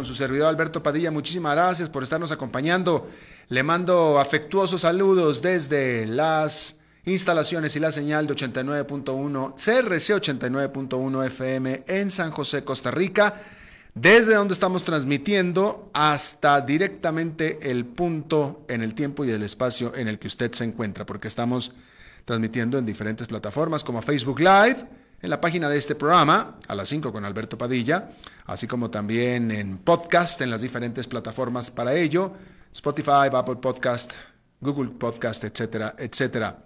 Con su servidor Alberto Padilla, muchísimas gracias por estarnos acompañando. Le mando afectuosos saludos desde las instalaciones y la señal de 89.1 CRC 89.1 FM en San José, Costa Rica, desde donde estamos transmitiendo hasta directamente el punto en el tiempo y el espacio en el que usted se encuentra, porque estamos transmitiendo en diferentes plataformas como Facebook Live, en la página de este programa, a las 5 con Alberto Padilla, así como también en podcast, en las diferentes plataformas para ello Spotify, Apple Podcast, Google Podcast, etcétera, etcétera.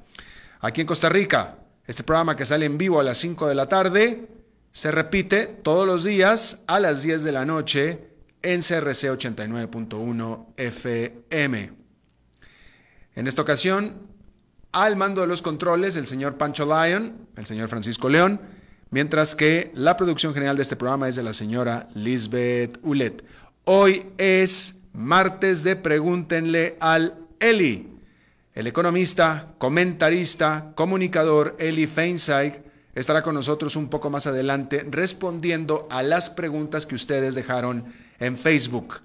Aquí en Costa Rica, este programa que sale en vivo a las 5 de la tarde se repite todos los días a las 10 de la noche en CRC 89.1 FM. En esta ocasión, al mando de los controles, el señor Pancho Lyon, el señor Francisco León, mientras que la producción general de este programa es de la señora Lisbeth Ulet. Hoy es martes de Pregúntenle al Eli. El economista, comentarista, comunicador Eli Feinstein estará con nosotros un poco más adelante respondiendo a las preguntas que ustedes dejaron en Facebook.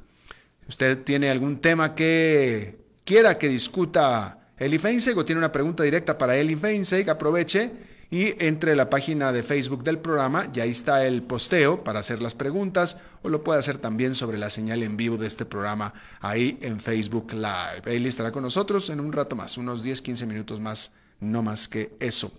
usted tiene algún tema que quiera que discuta Eli Feinstein o tiene una pregunta directa para Eli Feinstein, aproveche y entre la página de Facebook del programa y ahí está el posteo para hacer las preguntas o lo puede hacer también sobre la señal en vivo de este programa ahí en Facebook Live. Él estará con nosotros en un rato más, unos 10, 15 minutos más, no más que eso.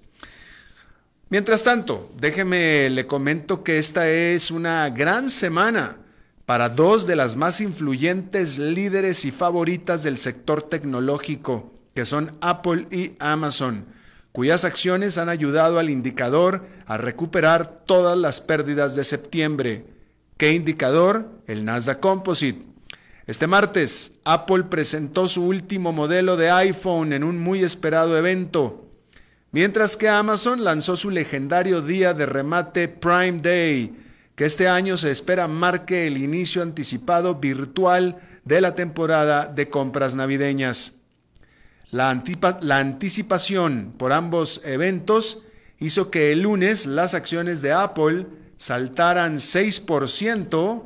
Mientras tanto, déjeme le comento que esta es una gran semana para dos de las más influyentes líderes y favoritas del sector tecnológico, que son Apple y Amazon cuyas acciones han ayudado al indicador a recuperar todas las pérdidas de septiembre. ¿Qué indicador? El Nasdaq Composite. Este martes, Apple presentó su último modelo de iPhone en un muy esperado evento, mientras que Amazon lanzó su legendario día de remate Prime Day, que este año se espera marque el inicio anticipado virtual de la temporada de compras navideñas. La, anticipación por ambos eventos hizo que el lunes las acciones de Apple saltaran 6%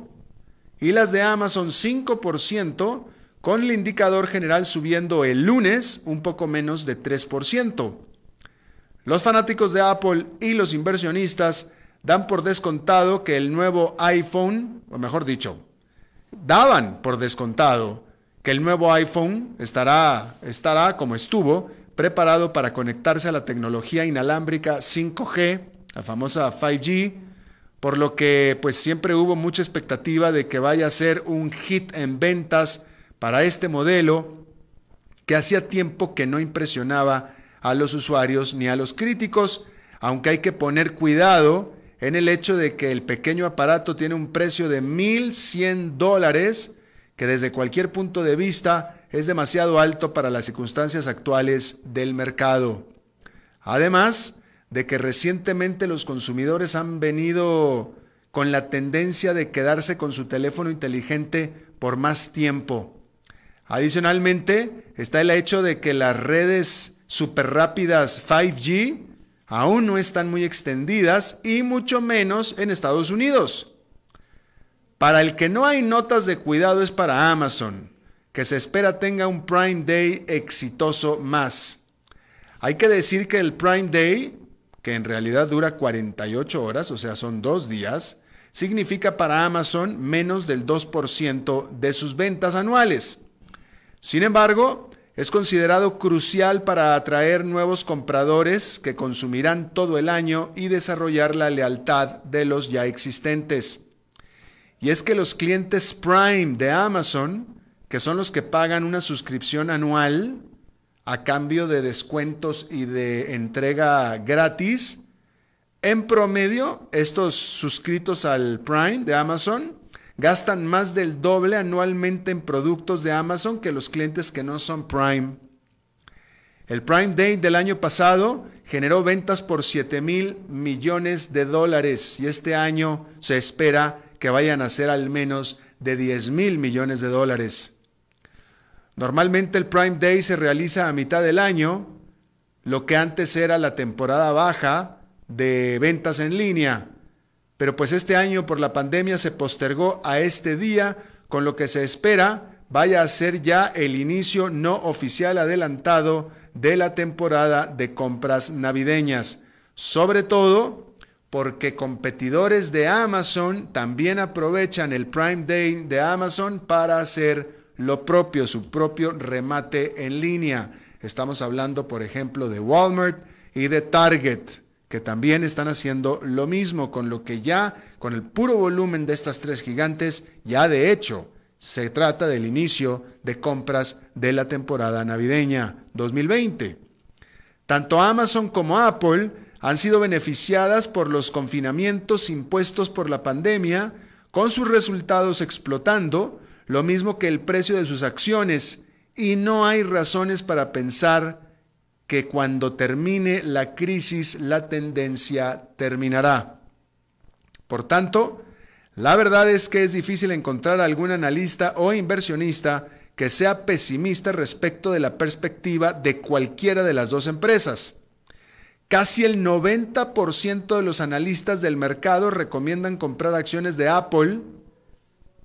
y las de Amazon 5%, con el indicador general subiendo el lunes un poco menos de 3%. Los fanáticos de Apple y los inversionistas dan por descontado que el nuevo iPhone, o mejor dicho, daban por descontado que el nuevo iPhone estará, estará como estuvo, preparado para conectarse a la tecnología inalámbrica 5G, la famosa 5G, por lo que pues siempre hubo mucha expectativa de que vaya a ser un hit en ventas para este modelo que hacía tiempo que no impresionaba a los usuarios ni a los críticos, aunque hay que poner cuidado en el hecho de que el pequeño aparato tiene un precio de 1.100 dólares, que desde cualquier punto de vista es demasiado alto para las circunstancias actuales del mercado. Además de que recientemente los consumidores han venido con la tendencia de quedarse con su teléfono inteligente por más tiempo. Adicionalmente, está el hecho de que las redes super rápidas 5G aún no están muy extendidas y mucho menos en Estados Unidos. Para el que no hay notas de cuidado es para Amazon, que se espera tenga un Prime Day exitoso más. Hay que decir que el Prime Day, que en realidad dura 48 horas, o sea, son dos días, significa para Amazon menos del 2% de sus ventas anuales. Sin embargo, es considerado crucial para atraer nuevos compradores que consumirán todo el año y desarrollar la lealtad de los ya existentes. Y es que los clientes Prime de Amazon, que son los que pagan una suscripción anual a cambio de descuentos y de entrega gratis, en promedio, estos suscritos al Prime de Amazon gastan más del doble anualmente en productos de Amazon que los clientes que no son Prime. El Prime Day del año pasado generó ventas por 7 mil millones de dólares y este año se espera que vayan a ser al menos de 10 mil millones de dólares. Normalmente el Prime Day se realiza a mitad del año, lo que antes era la temporada baja de ventas en línea, pero pues este año por la pandemia se postergó a este día, con lo que se espera vaya a ser ya el inicio no oficial adelantado de la temporada de compras navideñas, sobre todo porque competidores de Amazon también aprovechan el Prime Day de Amazon para hacer lo propio, su propio remate en línea. Estamos hablando, por ejemplo, de Walmart y de Target, que también están haciendo lo mismo, con lo que ya, con el puro volumen de estas tres gigantes, ya de hecho se trata del inicio de compras de la temporada navideña 2020. Tanto Amazon como Apple han sido beneficiadas por los confinamientos impuestos por la pandemia, con sus resultados explotando, lo mismo que el precio de sus acciones, y no hay razones para pensar que cuando termine la crisis la tendencia terminará. Por tanto, la verdad es que es difícil encontrar algún analista o inversionista que sea pesimista respecto de la perspectiva de cualquiera de las dos empresas. Casi el 90% de los analistas del mercado recomiendan comprar acciones de Apple,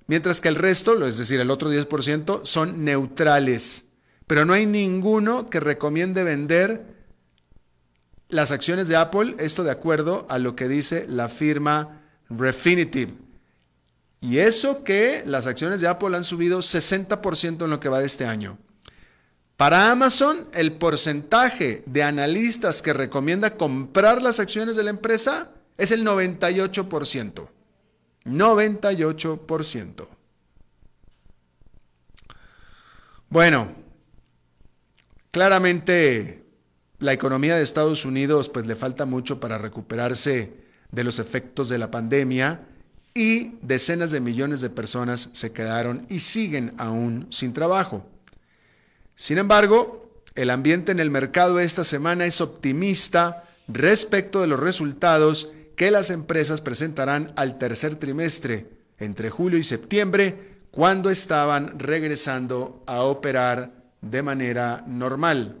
mientras que el resto, es decir, el otro 10%, son neutrales. Pero no hay ninguno que recomiende vender las acciones de Apple, esto de acuerdo a lo que dice la firma Refinitiv. Y eso que las acciones de Apple han subido 60% en lo que va de este año. Para Amazon, el porcentaje de analistas que recomienda comprar las acciones de la empresa es el 98%. 98%. Bueno, claramente la economía de Estados Unidos pues le falta mucho para recuperarse de los efectos de la pandemia y decenas de millones de personas se quedaron y siguen aún sin trabajo. Sin embargo, el ambiente en el mercado esta semana es optimista respecto de los resultados que las empresas presentarán al tercer trimestre, entre julio y septiembre, cuando estaban regresando a operar de manera normal.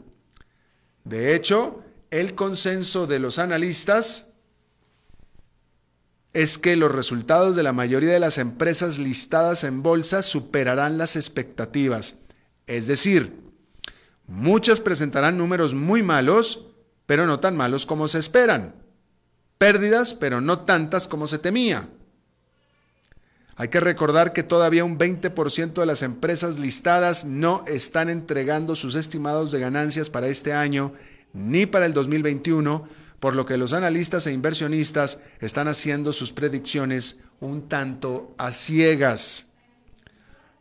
De hecho, el consenso de los analistas es que los resultados de la mayoría de las empresas listadas en bolsa superarán las expectativas. Es decir, muchas presentarán números muy malos, pero no tan malos como se esperan. Pérdidas, pero no tantas como se temía. Hay que recordar que todavía un 20% de las empresas listadas no están entregando sus estimados de ganancias para este año ni para el 2021 por lo que los analistas e inversionistas están haciendo sus predicciones un tanto a ciegas.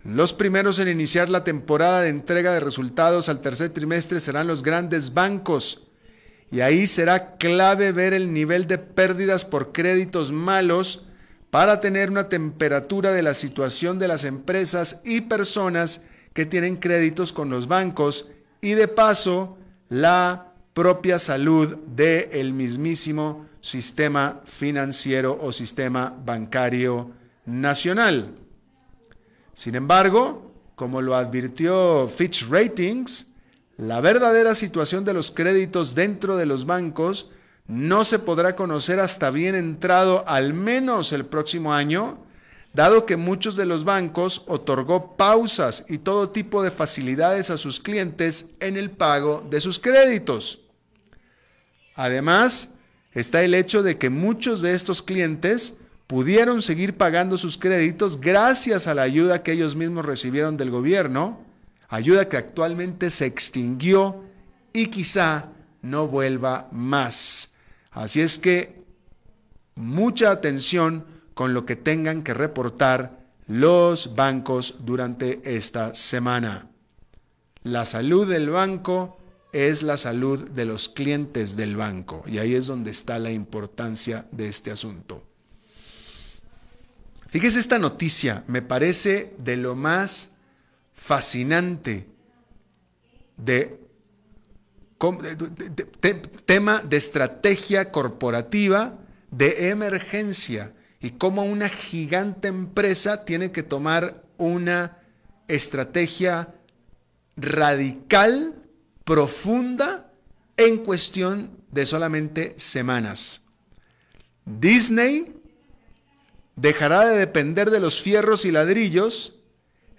Los primeros en iniciar la temporada de entrega de resultados al tercer trimestre serán los grandes bancos, y ahí será clave ver el nivel de pérdidas por créditos malos para tener una temperatura de la situación de las empresas y personas que tienen créditos con los bancos y de paso la propia salud del mismísimo sistema financiero o sistema bancario nacional. Sin embargo, como lo advirtió Fitch Ratings, la verdadera situación de los créditos dentro de los bancos no se podrá conocer hasta bien entrado al menos el próximo año, dado que muchos de los bancos otorgó pausas y todo tipo de facilidades a sus clientes en el pago de sus créditos. Además, está el hecho de que muchos de estos clientes pudieron seguir pagando sus créditos gracias a la ayuda que ellos mismos recibieron del gobierno, ayuda que actualmente se extinguió y quizá no vuelva más. Así es que mucha atención con lo que tengan que reportar los bancos durante esta semana. La salud del banco es la salud de los clientes del banco y ahí es donde está la importancia de este asunto. Fíjese esta noticia, me parece de lo más fascinante de, tema de estrategia corporativa de emergencia y cómo una gigante empresa tiene que tomar una estrategia radical, profunda, en cuestión de solamente semanas. Disney dejará de depender de los fierros y ladrillos,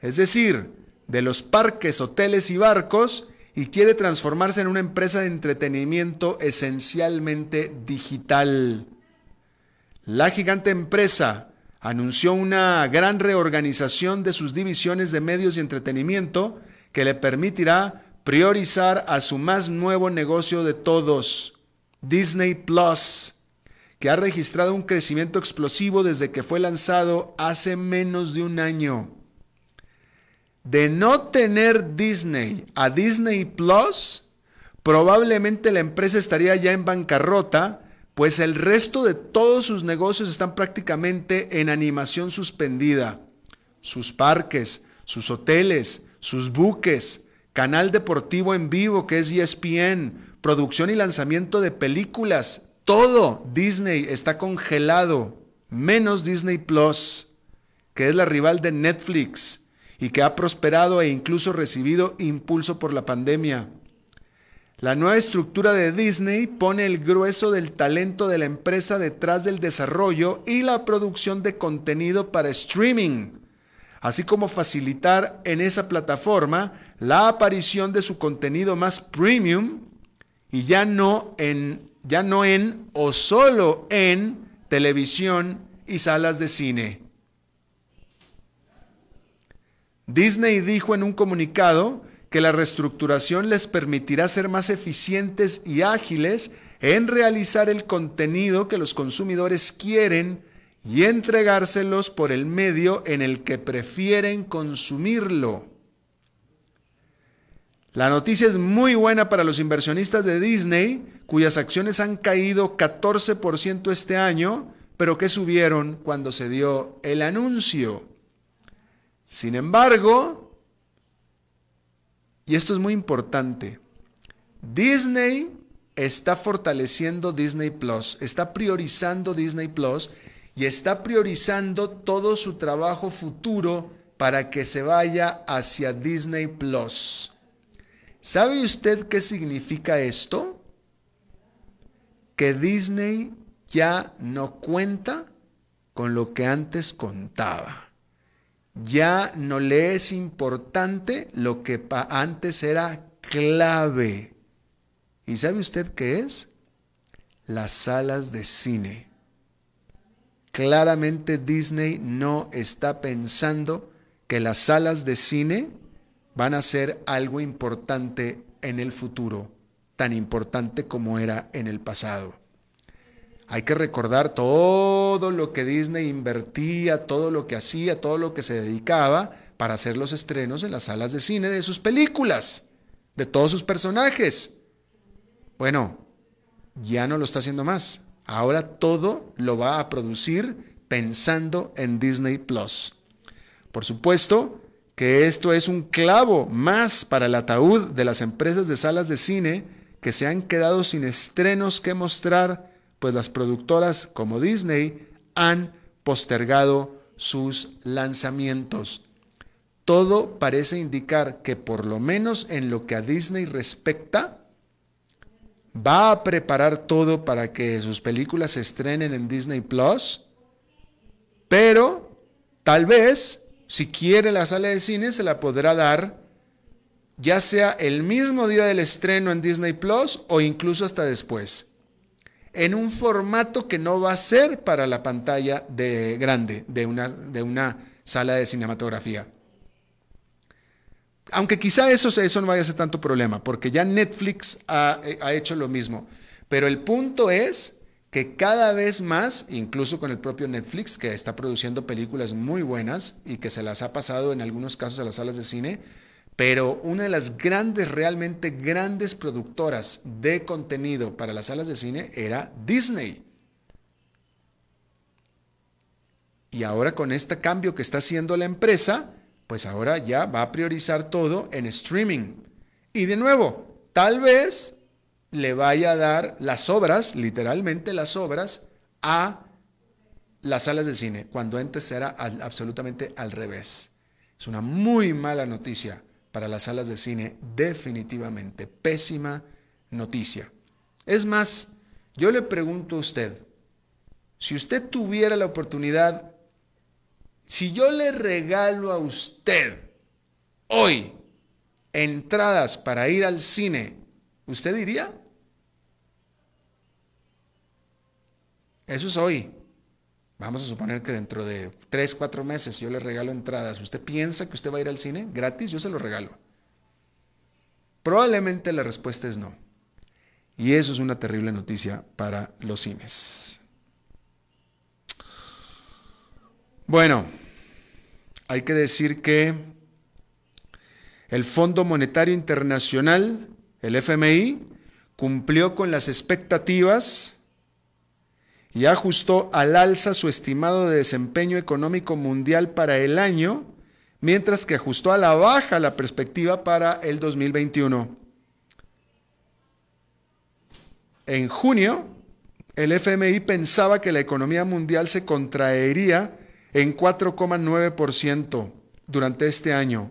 es decir, de los parques, hoteles y barcos, y quiere transformarse en una empresa de entretenimiento esencialmente digital. La gigante empresa anunció una gran reorganización de sus divisiones de medios y entretenimiento que le permitirá priorizar a su más nuevo negocio de todos, Disney Plus, que ha registrado un crecimiento explosivo desde que fue lanzado hace menos de un año. De no tener Disney a Disney Plus, probablemente la empresa estaría ya en bancarrota, pues el resto de todos sus negocios están prácticamente en animación suspendida. Sus parques, sus hoteles, sus buques, canal deportivo en vivo que es ESPN, producción y lanzamiento de películas, todo Disney está congelado, menos Disney Plus, que es la rival de Netflix y que ha prosperado e incluso recibido impulso por la pandemia. La nueva estructura de Disney pone el grueso del talento de la empresa detrás del desarrollo y la producción de contenido para streaming así como facilitar en esa plataforma la aparición de su contenido más premium y ya no en, ya no en o solo en televisión y salas de cine. Disney dijo en un comunicado que la reestructuración les permitirá ser más eficientes y ágiles en realizar el contenido que los consumidores quieren y entregárselos por el medio en el que prefieren consumirlo. La noticia es muy buena para los inversionistas de Disney, cuyas acciones han caído 14% este año, pero que subieron cuando se dio el anuncio. Sin embargo, y esto es muy importante, Disney está fortaleciendo Disney Plus, está priorizando Disney Plus y está priorizando todo su trabajo futuro para que se vaya hacia Disney Plus. ¿Sabe usted qué significa esto? Que Disney ya no cuenta con lo que antes contaba. Ya no le es importante lo que antes era clave. ¿Y sabe usted qué es? Las salas de cine. Claramente Disney no está pensando que las salas de cine van a ser algo importante en el futuro, tan importante como era en el pasado. Hay que recordar todo lo que Disney invertía, todo lo que hacía, todo lo que se dedicaba para hacer los estrenos en las salas de cine de sus películas, de todos sus personajes. Bueno, ya no lo está haciendo más. Ahora todo lo va a producir pensando en Disney Plus. Por supuesto que esto es un clavo más para el ataúd de las empresas de salas de cine que se han quedado sin estrenos que mostrar, pues las productoras como Disney han postergado sus lanzamientos. Todo parece indicar que por lo menos en lo que a Disney respecta, va a preparar todo para que sus películas se estrenen en Disney Plus, pero tal vez, si quiere la sala de cine, se la podrá dar ya sea el mismo día del estreno en Disney Plus o incluso hasta después, en un formato que no va a ser para la pantalla de grande de una, de una sala de cinematografía. Aunque quizá eso, eso no vaya a ser tanto problema, porque ya Netflix ha, ha hecho lo mismo. Pero el punto es que cada vez más, incluso con el propio Netflix, que está produciendo películas muy buenas y que se las ha pasado en algunos casos a las salas de cine, pero una de las grandes, realmente grandes productoras de contenido para las salas de cine era Disney. Y ahora con este cambio que está haciendo la empresa, pues ahora ya va a priorizar todo en streaming. Y de nuevo, tal vez le vaya a dar las obras, literalmente las obras, a las salas de cine, cuando antes era absolutamente al revés. Es una muy mala noticia para las salas de cine, definitivamente, pésima noticia. Es más, yo le pregunto a usted, si usted tuviera la oportunidad, si yo le regalo a usted hoy entradas para ir al cine, ¿usted iría? Eso es hoy. Vamos a suponer que dentro de tres, cuatro meses yo le regalo entradas. ¿Usted piensa que usted va a ir al cine gratis? Yo se lo regalo. Probablemente la respuesta es no. Y eso es una terrible noticia para los cines. Bueno, hay que decir que el Fondo Monetario Internacional, el FMI, cumplió con las expectativas y ajustó al alza su estimado de desempeño económico mundial para el año, mientras que ajustó a la baja la perspectiva para el 2021. En junio, el FMI pensaba que la economía mundial se contraería en 4,9% durante este año.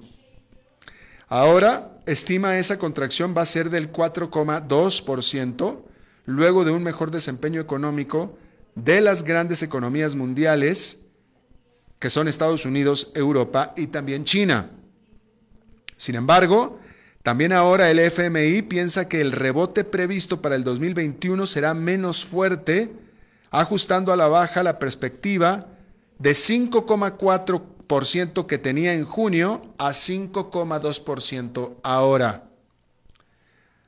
Ahora estima esa contracción va a ser del 4,2%, luego de un mejor desempeño económico de las grandes economías mundiales, que son Estados Unidos, Europa y también China. Sin embargo, también ahora el FMI piensa que el rebote previsto para el 2021 será menos fuerte, ajustando a la baja la perspectiva de 5,4% que tenía en junio a 5,2% ahora.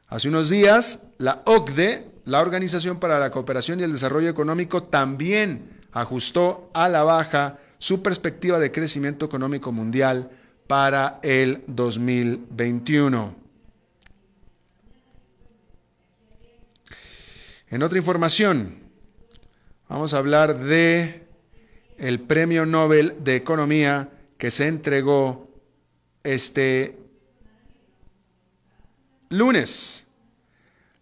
Hace unos días, la OCDE la Organización para la Cooperación y el Desarrollo Económico también ajustó a la baja su perspectiva de crecimiento económico mundial para el 2021. En otra información, vamos a hablar de el Premio Nobel de Economía que se entregó este lunes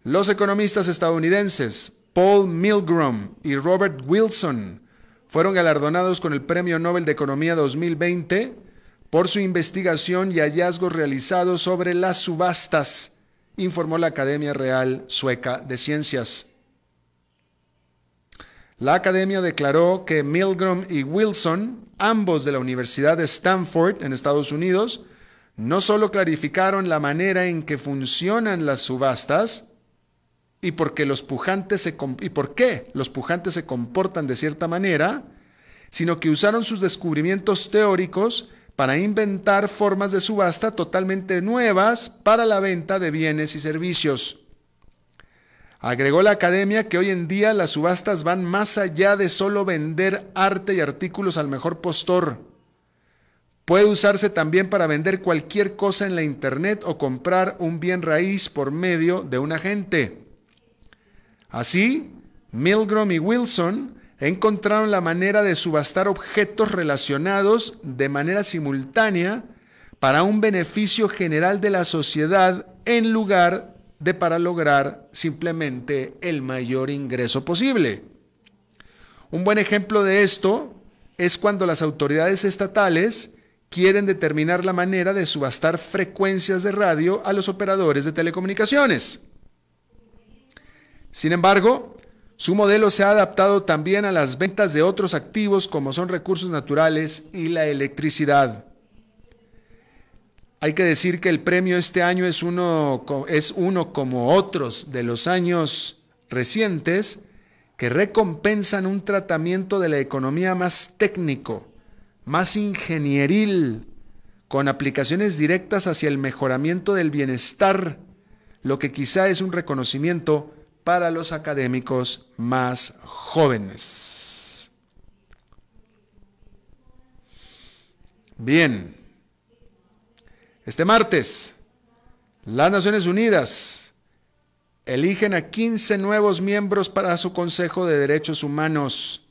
los economistas estadounidenses Paul Milgrom y Robert Wilson fueron galardonados con el Premio Nobel de Economía 2020 por su investigación y hallazgos realizados sobre las subastas, informó la Academia Real Sueca de Ciencias. La academia declaró que Milgrom y Wilson, ambos de la Universidad de Stanford en Estados Unidos, no solo clarificaron la manera en que funcionan las subastas, y, porque los pujantes se, y por qué los pujantes se comportan de cierta manera, sino que usaron sus descubrimientos teóricos para inventar formas de subasta totalmente nuevas para la venta de bienes y servicios. Agregó la academia que hoy en día las subastas van más allá de solo vender arte y artículos al mejor postor. Puede usarse también para vender cualquier cosa en la Internet o comprar un bien raíz por medio de un agente. Así, Milgrom y Wilson encontraron la manera de subastar objetos relacionados de manera simultánea para un beneficio general de la sociedad en lugar de para lograr simplemente el mayor ingreso posible. Un buen ejemplo de esto es cuando las autoridades estatales quieren determinar la manera de subastar frecuencias de radio a los operadores de telecomunicaciones. Sin embargo, su modelo se ha adaptado también a las ventas de otros activos como son recursos naturales y la electricidad. Hay que decir que el premio este año es uno, es uno como otros de los años recientes que recompensan un tratamiento de la economía más técnico, más ingenieril, con aplicaciones directas hacia el mejoramiento del bienestar, lo que quizá es un reconocimiento para los académicos más jóvenes. Bien, este martes, las Naciones Unidas eligen a 15 nuevos miembros para su Consejo de Derechos Humanos.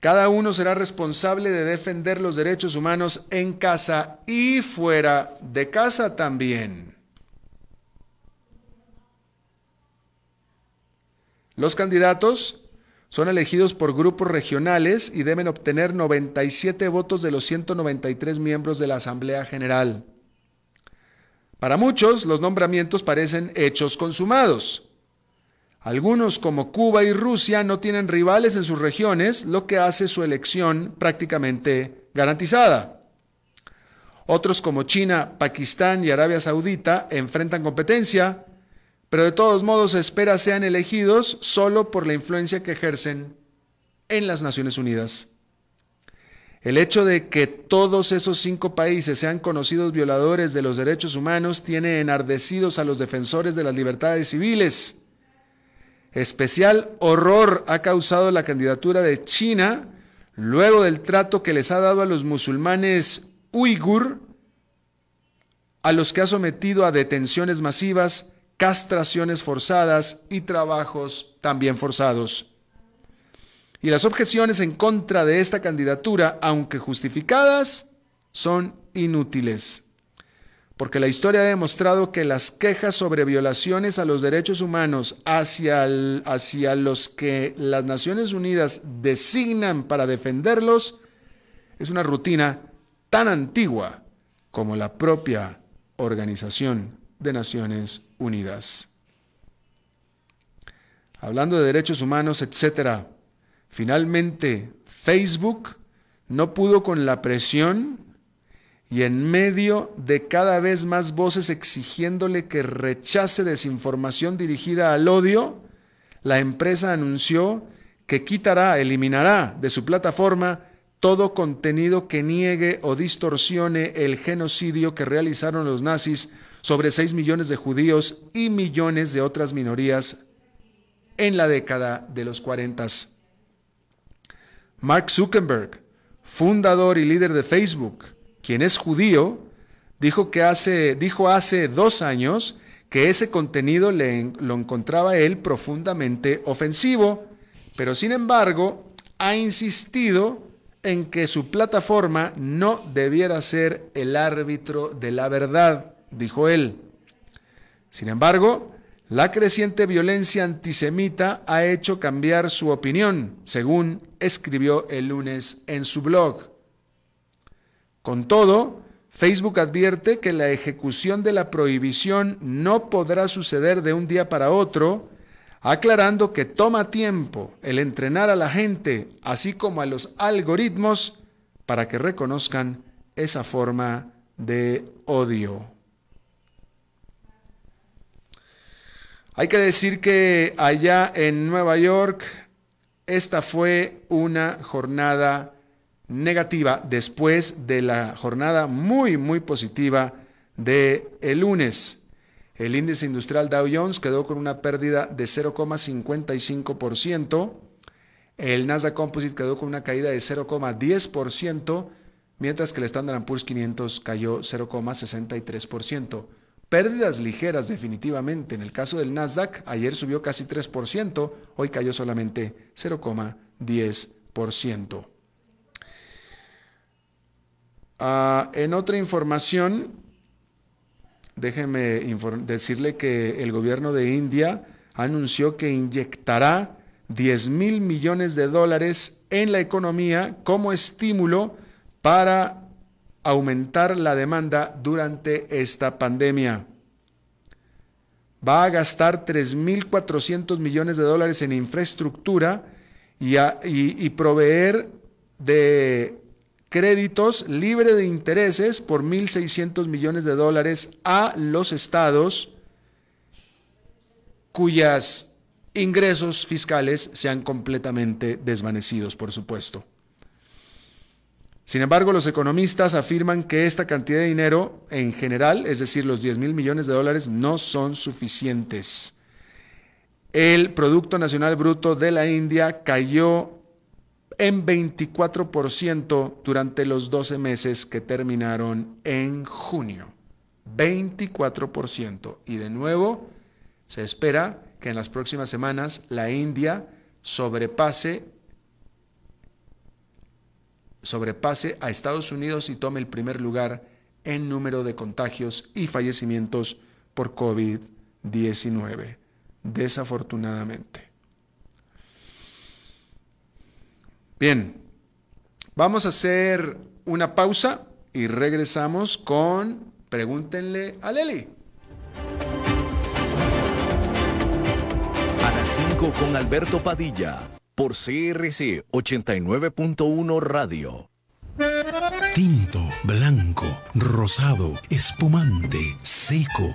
Cada uno será responsable de defender los derechos humanos en casa y fuera de casa también. Los candidatos son elegidos por grupos regionales y deben obtener 97 votos de los 193 miembros de la Asamblea General. Para muchos, los nombramientos parecen hechos consumados. Algunos, como Cuba y Rusia, no tienen rivales en sus regiones, lo que hace su elección prácticamente garantizada. Otros, como China, Pakistán y Arabia Saudita, enfrentan competencia, pero de todos modos se espera sean elegidos solo por la influencia que ejercen en las Naciones Unidas. El hecho de que todos esos cinco países sean conocidos violadores de los derechos humanos tiene enardecidos a los defensores de las libertades civiles. Especial horror ha causado la candidatura de China luego del trato que les ha dado a los musulmanes uigur, a los que ha sometido a detenciones masivas, castraciones forzadas y trabajos también forzados. Y las objeciones en contra de esta candidatura, aunque justificadas, son inútiles. Porque la historia ha demostrado que las quejas sobre violaciones a los derechos humanos hacia, hacia los que las Naciones Unidas designan para defenderlos es una rutina tan antigua como la propia Organización de Naciones Unidas. Hablando de derechos humanos, etcétera, Finalmente, Facebook no pudo con la presión y en medio de cada vez más voces exigiéndole que rechace desinformación dirigida al odio, la empresa anunció que quitará, eliminará de su plataforma todo contenido que niegue o distorsione el genocidio que realizaron los nazis sobre 6 millones de judíos y millones de otras minorías en la década de los 40. Mark Zuckerberg, fundador y líder de Facebook, quien es judío, dijo, que hace, dijo hace dos años que ese contenido le, lo encontraba él profundamente ofensivo, pero sin embargo ha insistido en que su plataforma no debiera ser el árbitro de la verdad, dijo él. Sin embargo, la creciente violencia antisemita ha hecho cambiar su opinión, según escribió el lunes en su blog. Con todo, Facebook advierte que la ejecución de la prohibición no podrá suceder de un día para otro, aclarando que toma tiempo el entrenar a la gente, así como a los algoritmos, para que reconozcan esa forma de odio. Hay que decir que allá en Nueva York esta fue una jornada negativa después de la jornada muy, muy positiva de el lunes. El índice industrial Dow Jones quedó con una pérdida de 0,55%. El Nasdaq Composite quedó con una caída de 0,10%, mientras que el Standard Poor's 500 cayó 0,63%. Pérdidas ligeras definitivamente. En el caso del Nasdaq, ayer subió casi 3%, hoy cayó solamente 0,10%. Ah, en otra información, déjeme decirle que el gobierno de India anunció que inyectará 10 mil millones de dólares en la economía como estímulo para aumentar la demanda durante esta pandemia. Va a gastar 3.400 millones de dólares en infraestructura y, proveer de créditos libre de intereses por 1.600 millones de dólares a los estados cuyas ingresos fiscales sean completamente desvanecidos, por supuesto. Sin embargo, los economistas afirman que esta cantidad de dinero en general, es decir, los 10 mil millones de dólares, no son suficientes. el Producto Nacional Bruto de la India cayó en 24% durante los 12 meses que terminaron en junio. 24%. Y de nuevo, se espera que en las próximas semanas la India sobrepase, sobrepase a Estados Unidos y tome el primer lugar en número de contagios y fallecimientos por COVID-19, desafortunadamente. Bien, vamos a hacer una pausa y regresamos con Pregúntenle a Leli. A las 5 con Alberto Padilla, por CRC 89.1 Radio. Tinto, blanco, rosado, espumante, seco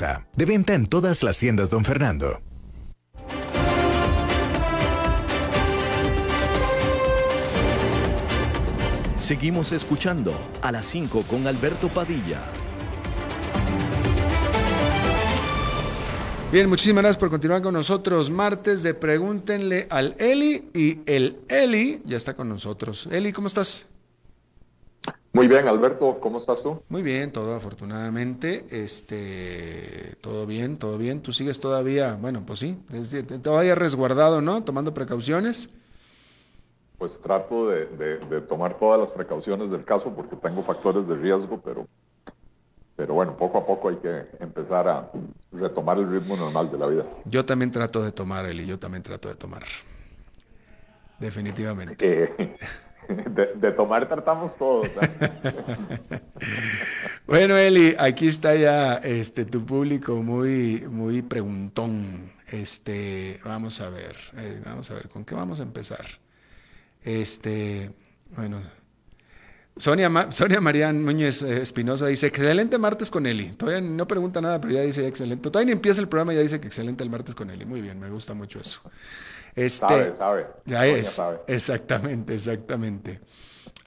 De venta en todas las tiendas, don Fernando. Seguimos escuchando a las 5 con Alberto Padilla. Bien, muchísimas gracias por continuar con nosotros. Martes de Pregúntenle al Eli y el Eli ya está con nosotros. Eli, ¿cómo estás? Muy bien, Alberto, ¿cómo estás tú? Muy bien, todo afortunadamente, este, todo bien, todo bien. Tú sigues todavía, bueno, pues sí, todavía resguardado, ¿no? Tomando precauciones. Pues trato de, tomar todas las precauciones del caso porque tengo factores de riesgo, pero, pero bueno, poco a poco hay que empezar a retomar el ritmo normal de la vida. Yo también trato de tomar, Eli, yo también trato de tomar. Definitivamente. Eh, de, tomar tratamos todos. bueno, Eli, aquí está ya este, tu público muy, muy preguntón. Este, vamos a ver, eh, vamos a ver, ¿con qué vamos a empezar? Este, bueno, Sonia, Sonia María Núñez eh, Espinosa dice, excelente martes con Eli. Todavía no pregunta nada, pero ya dice excelente. Todavía ni empieza el programa y ya dice que excelente el martes con Eli. Muy bien, me gusta mucho eso. Este, sabe, sabe. Ya es. Exactamente, exactamente.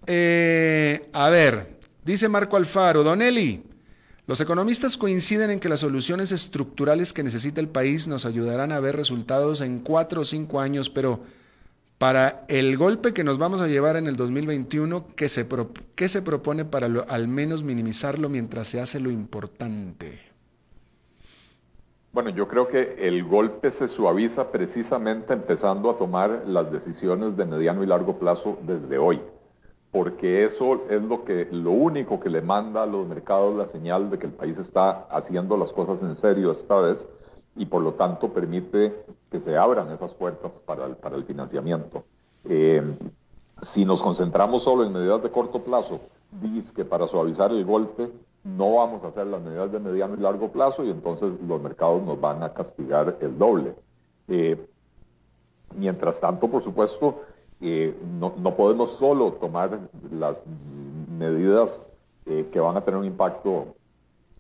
Eh, a ver, dice Marco Alfaro, Don Eli, los economistas coinciden en que las soluciones estructurales que necesita el país nos ayudarán a ver resultados en cuatro o cinco años, pero para el golpe que nos vamos a llevar en el 2021, ¿qué se, qué se propone para al menos minimizarlo mientras se hace lo importante? Bueno, yo creo que el golpe se suaviza precisamente empezando a tomar las decisiones de mediano y largo plazo desde hoy, porque eso es lo que lo único que le manda a los mercados la señal de que el país está haciendo las cosas en serio esta vez y por lo tanto permite que se abran esas puertas para el, para el financiamiento. Eh, si nos concentramos solo en medidas de corto plazo, dice que para suavizar el golpe no vamos a hacer las medidas de mediano y largo plazo y entonces los mercados nos van a castigar el doble. Eh, mientras tanto, por supuesto, eh, no, podemos solo tomar las medidas eh, que van a tener un impacto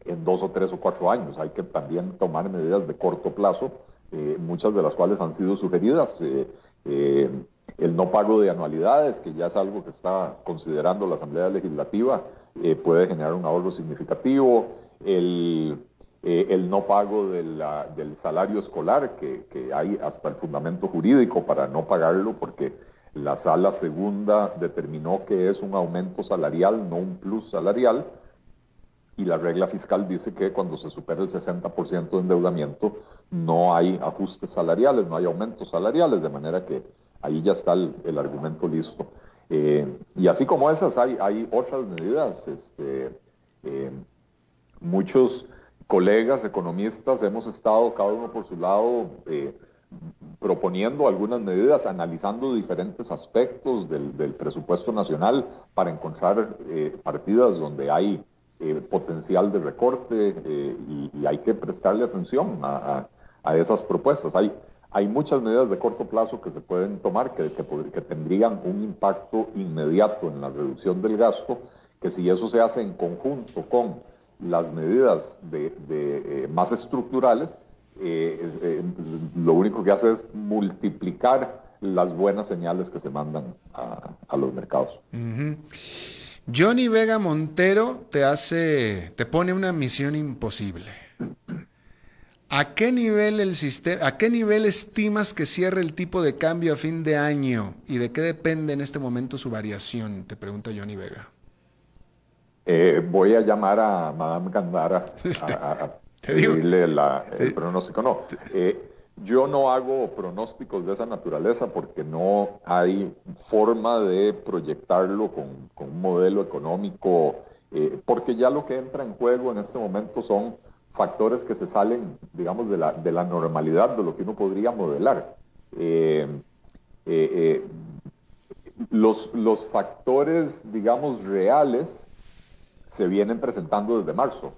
en dos o tres o cuatro años. Hay que también tomar medidas de corto plazo, muchas de las cuales han sido sugeridas. el no pago de anualidades, que ya es algo que está considerando la Asamblea Legislativa, eh, puede generar un ahorro significativo, el, eh, el no pago del salario escolar, que, que, hay hasta el fundamento jurídico para no pagarlo, porque la sala segunda determinó que es un aumento salarial, no un plus salarial. y la regla fiscal dice que cuando se supera el 60% de endeudamiento no hay ajustes salariales, no hay aumentos salariales, de manera que ahí ya está el, argumento listo. Eh, y así como esas, hay, hay otras medidas. Este, eh, muchos colegas economistas hemos estado cada uno por su lado eh, proponiendo algunas medidas, analizando diferentes aspectos del, presupuesto nacional para encontrar partidas donde hay potencial de recorte y, hay que prestarle atención a, a esas propuestas. Hay, hay muchas medidas de corto plazo que se pueden tomar que, tendrían un impacto inmediato en la reducción del gasto, que si eso se hace en conjunto con las medidas de, eh, más estructurales, eh, eh, lo único que hace es multiplicar las buenas señales que se mandan a, los mercados. Johnny Vega Montero te hace, te pone una misión imposible. ¿A qué nivel el sistema, a qué nivel estimas que cierre el tipo de cambio a fin de año y de qué depende en este momento su variación? Te pregunta Johnny Vega. Eh, voy a llamar a Madame Gandara a, pedirle el pronóstico. No, eh, yo no hago pronósticos de esa naturaleza porque no hay forma de proyectarlo con, un modelo económico, eh, porque ya lo que entra en juego en este momento son factores que se salen, digamos, de la, de la normalidad, de lo que uno podría modelar. Eh, eh, eh, los, los factores, digamos, reales se vienen presentando desde marzo.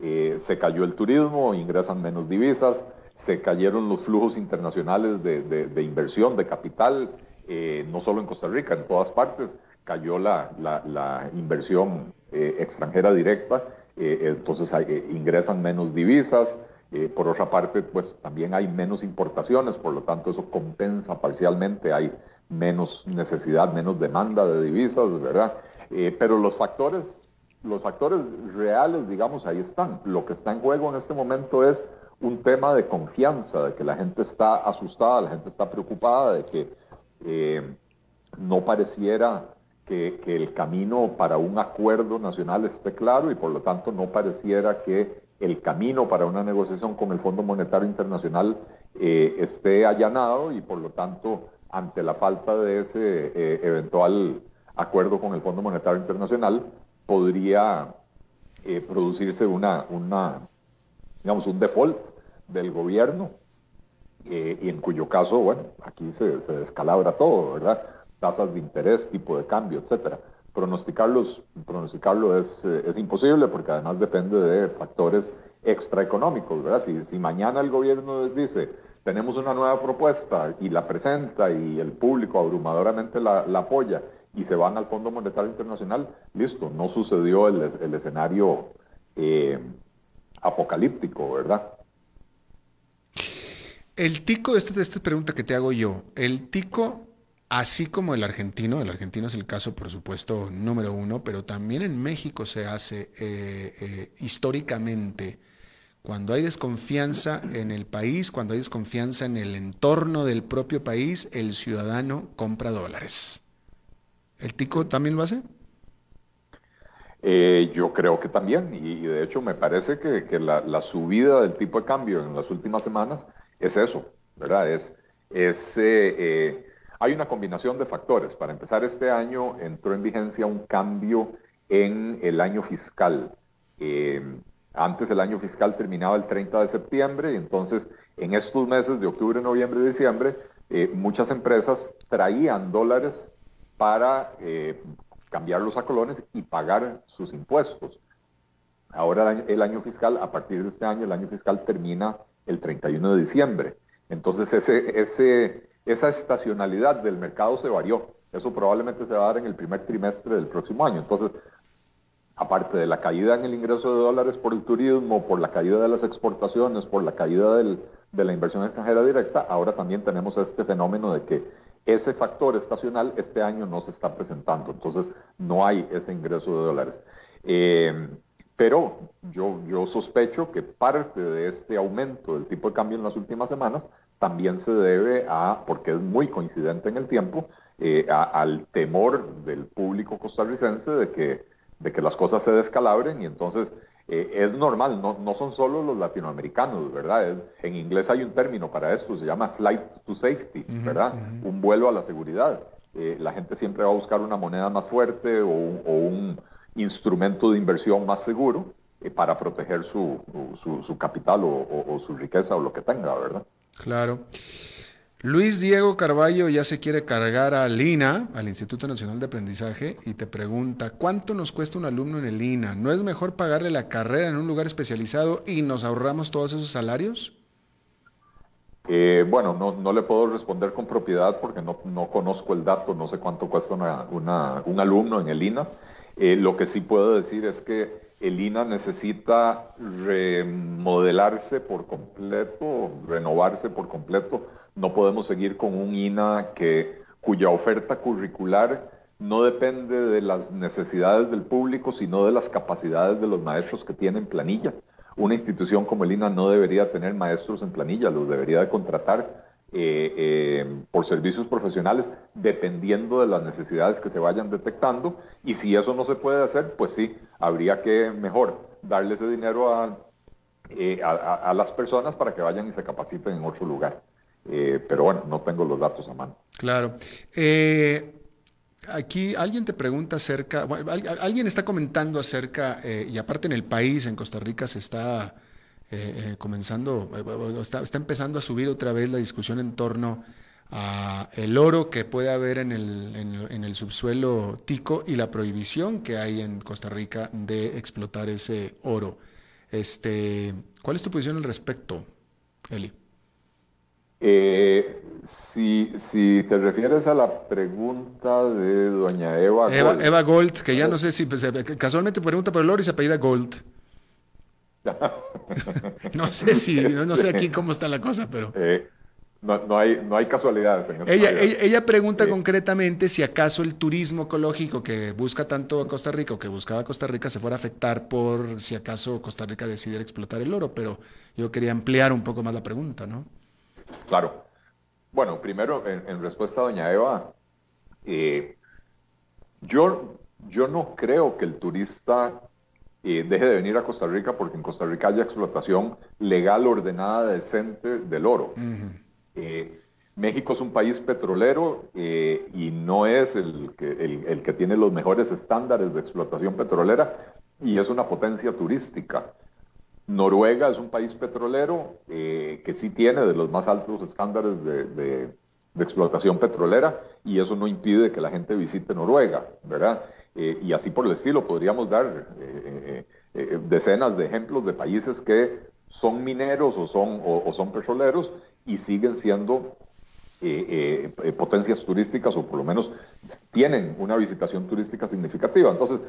se cayó el turismo, ingresan menos divisas, se cayeron los flujos internacionales de, de, inversión, de capital, no solo en Costa Rica, en todas partes, cayó la, la, la inversión extranjera directa eh, entonces eh, ingresan menos divisas. Eh, por otra parte, pues también hay menos importaciones, por lo tanto eso compensa parcialmente, hay menos necesidad, menos demanda de divisas, ¿verdad? pero los factores, los factores reales, digamos, ahí están. Lo que está en juego en este momento es un tema de confianza, de que la gente está asustada, la gente está preocupada, de que no pareciera que, el camino para un acuerdo nacional esté claro y por lo tanto no pareciera que el camino para una negociación con el Fondo Monetario Internacional eh, esté allanado y por lo tanto ante la falta de ese eh, eventual acuerdo con el Fondo Monetario Internacional podría eh, producirse una, digamos, un default del gobierno y en cuyo caso, bueno, aquí se descalabra todo, ¿verdad? Tasas de interés, tipo de cambio, etcétera. Pronosticarlos, pronosticarlo es, eh, es imposible porque además depende de factores extraeconómicos, ¿verdad? Si, si mañana el gobierno dice, tenemos una nueva propuesta y la presenta y el público abrumadoramente la, la apoya y se van al Fondo Monetario Internacional, listo, no sucedió el, el escenario eh, apocalíptico, ¿verdad? El tico, esta, esta pregunta que te hago yo, el tico Así como el argentino, el argentino es el caso, por supuesto, número uno, pero también en México se hace eh, eh, históricamente. Cuando hay desconfianza en el país, cuando hay desconfianza en el entorno del propio país, el ciudadano compra dólares. ¿El tico también lo hace? Eh, yo creo que también, y, de hecho me parece que, la, subida del tipo de cambio en las últimas semanas es eso, ¿verdad? Es, es hay una combinación de factores. Para empezar, este año entró en vigencia un cambio en el año fiscal. Eh, antes el año fiscal terminaba el 30 de septiembre y entonces en estos meses de octubre, noviembre y diciembre, eh, muchas empresas traían dólares para eh, cambiarlos a colones y pagar sus impuestos. Ahora el año, fiscal, a partir de este año, el año fiscal termina el 31 de diciembre. Entonces ese, esa estacionalidad del mercado se varió. Eso probablemente se va a dar en el primer trimestre del próximo año. Entonces, aparte de la caída en el ingreso de dólares por el turismo, por la caída de las exportaciones, por la caída de la inversión extranjera directa, ahora también tenemos este fenómeno de que ese factor estacional este año no se está presentando. Entonces, no hay ese ingreso de dólares. Eh, pero yo, yo sospecho que parte de este aumento del tipo de cambio en las últimas semanas también se debe a, porque es muy coincidente en el tiempo, eh, al temor del público costarricense de que, de que las cosas se descalabren y entonces Eh, es normal, no, no, son solo los latinoamericanos, ¿verdad? en inglés hay un término para esto, se llama flight to safety, ¿verdad? Un vuelo a la seguridad. Eh, la gente siempre va a buscar una moneda más fuerte o un, instrumento de inversión más seguro eh, para proteger su, su, capital o, su riqueza o lo que tenga, ¿verdad? Claro. Luis Diego Carballo ya se quiere cargar al INA, al Instituto Nacional de Aprendizaje, y te pregunta, ¿cuánto nos cuesta un alumno en el INA? ¿No es mejor pagarle la carrera en un lugar especializado y nos ahorramos todos esos salarios? Eh, bueno, no, no, le puedo responder con propiedad porque no, no conozco el dato, no sé cuánto cuesta un alumno en el INA. Eh, lo que sí puedo decir es que el INA necesita remodelarse por completo, renovarse por completo no podemos seguir con un INA que, cuya oferta curricular no depende de las necesidades del público, sino de las capacidades de los maestros que tienen planilla. Una institución como el INA no debería tener maestros en planilla, los debería de contratar eh, eh, por servicios profesionales dependiendo de las necesidades que se vayan detectando. Y si eso no se puede hacer, pues sí, habría que mejor darle ese dinero a, eh, a las personas para que vayan y se capaciten en otro lugar. Eh, pero bueno, no tengo los datos a mano. Claro. Eh, aquí alguien te pregunta acerca, alguien está comentando acerca, y aparte en el país, en Costa Rica, se está comenzando, está, empezando a subir otra vez la discusión en torno a el oro que puede haber en el, en el subsuelo tico y la prohibición que hay en Costa Rica de explotar ese oro. Este, ¿Cuál es tu posición al respecto, Eli? Eh, si, si, te refieres a la pregunta de doña Eva, Eva Gold. Eva Gold, que ya no sé si pues, eh, casualmente pregunta por el oro y se apellida Gold. no sé si, no, sé aquí cómo está la cosa, pero... Eh, no, hay, no hay casualidades en ella, ella, pregunta concretamente si acaso el turismo ecológico que busca tanto a Costa Rica o que buscaba Costa Rica se fuera a afectar por si acaso Costa Rica decidiera explotar el oro, pero yo quería ampliar un poco más la pregunta, ¿no? Claro. Bueno, primero, en, respuesta a doña Eva, eh, yo, yo no creo que el turista eh, deje de venir a Costa Rica porque en Costa Rica haya explotación legal, ordenada, decente del oro. Eh, México es un país petrolero y no es el que, el que tiene los mejores estándares de explotación petrolera y es una potencia turística. Noruega es un país petrolero eh, que sí tiene de los más altos estándares de, explotación petrolera y eso no impide que la gente visite Noruega, ¿verdad? Eh, y así por el estilo podríamos dar eh, decenas de ejemplos de países que son mineros o son, o son petroleros y siguen siendo eh, eh, potencias turísticas o por lo menos tienen una visitación turística significativa. Entonces,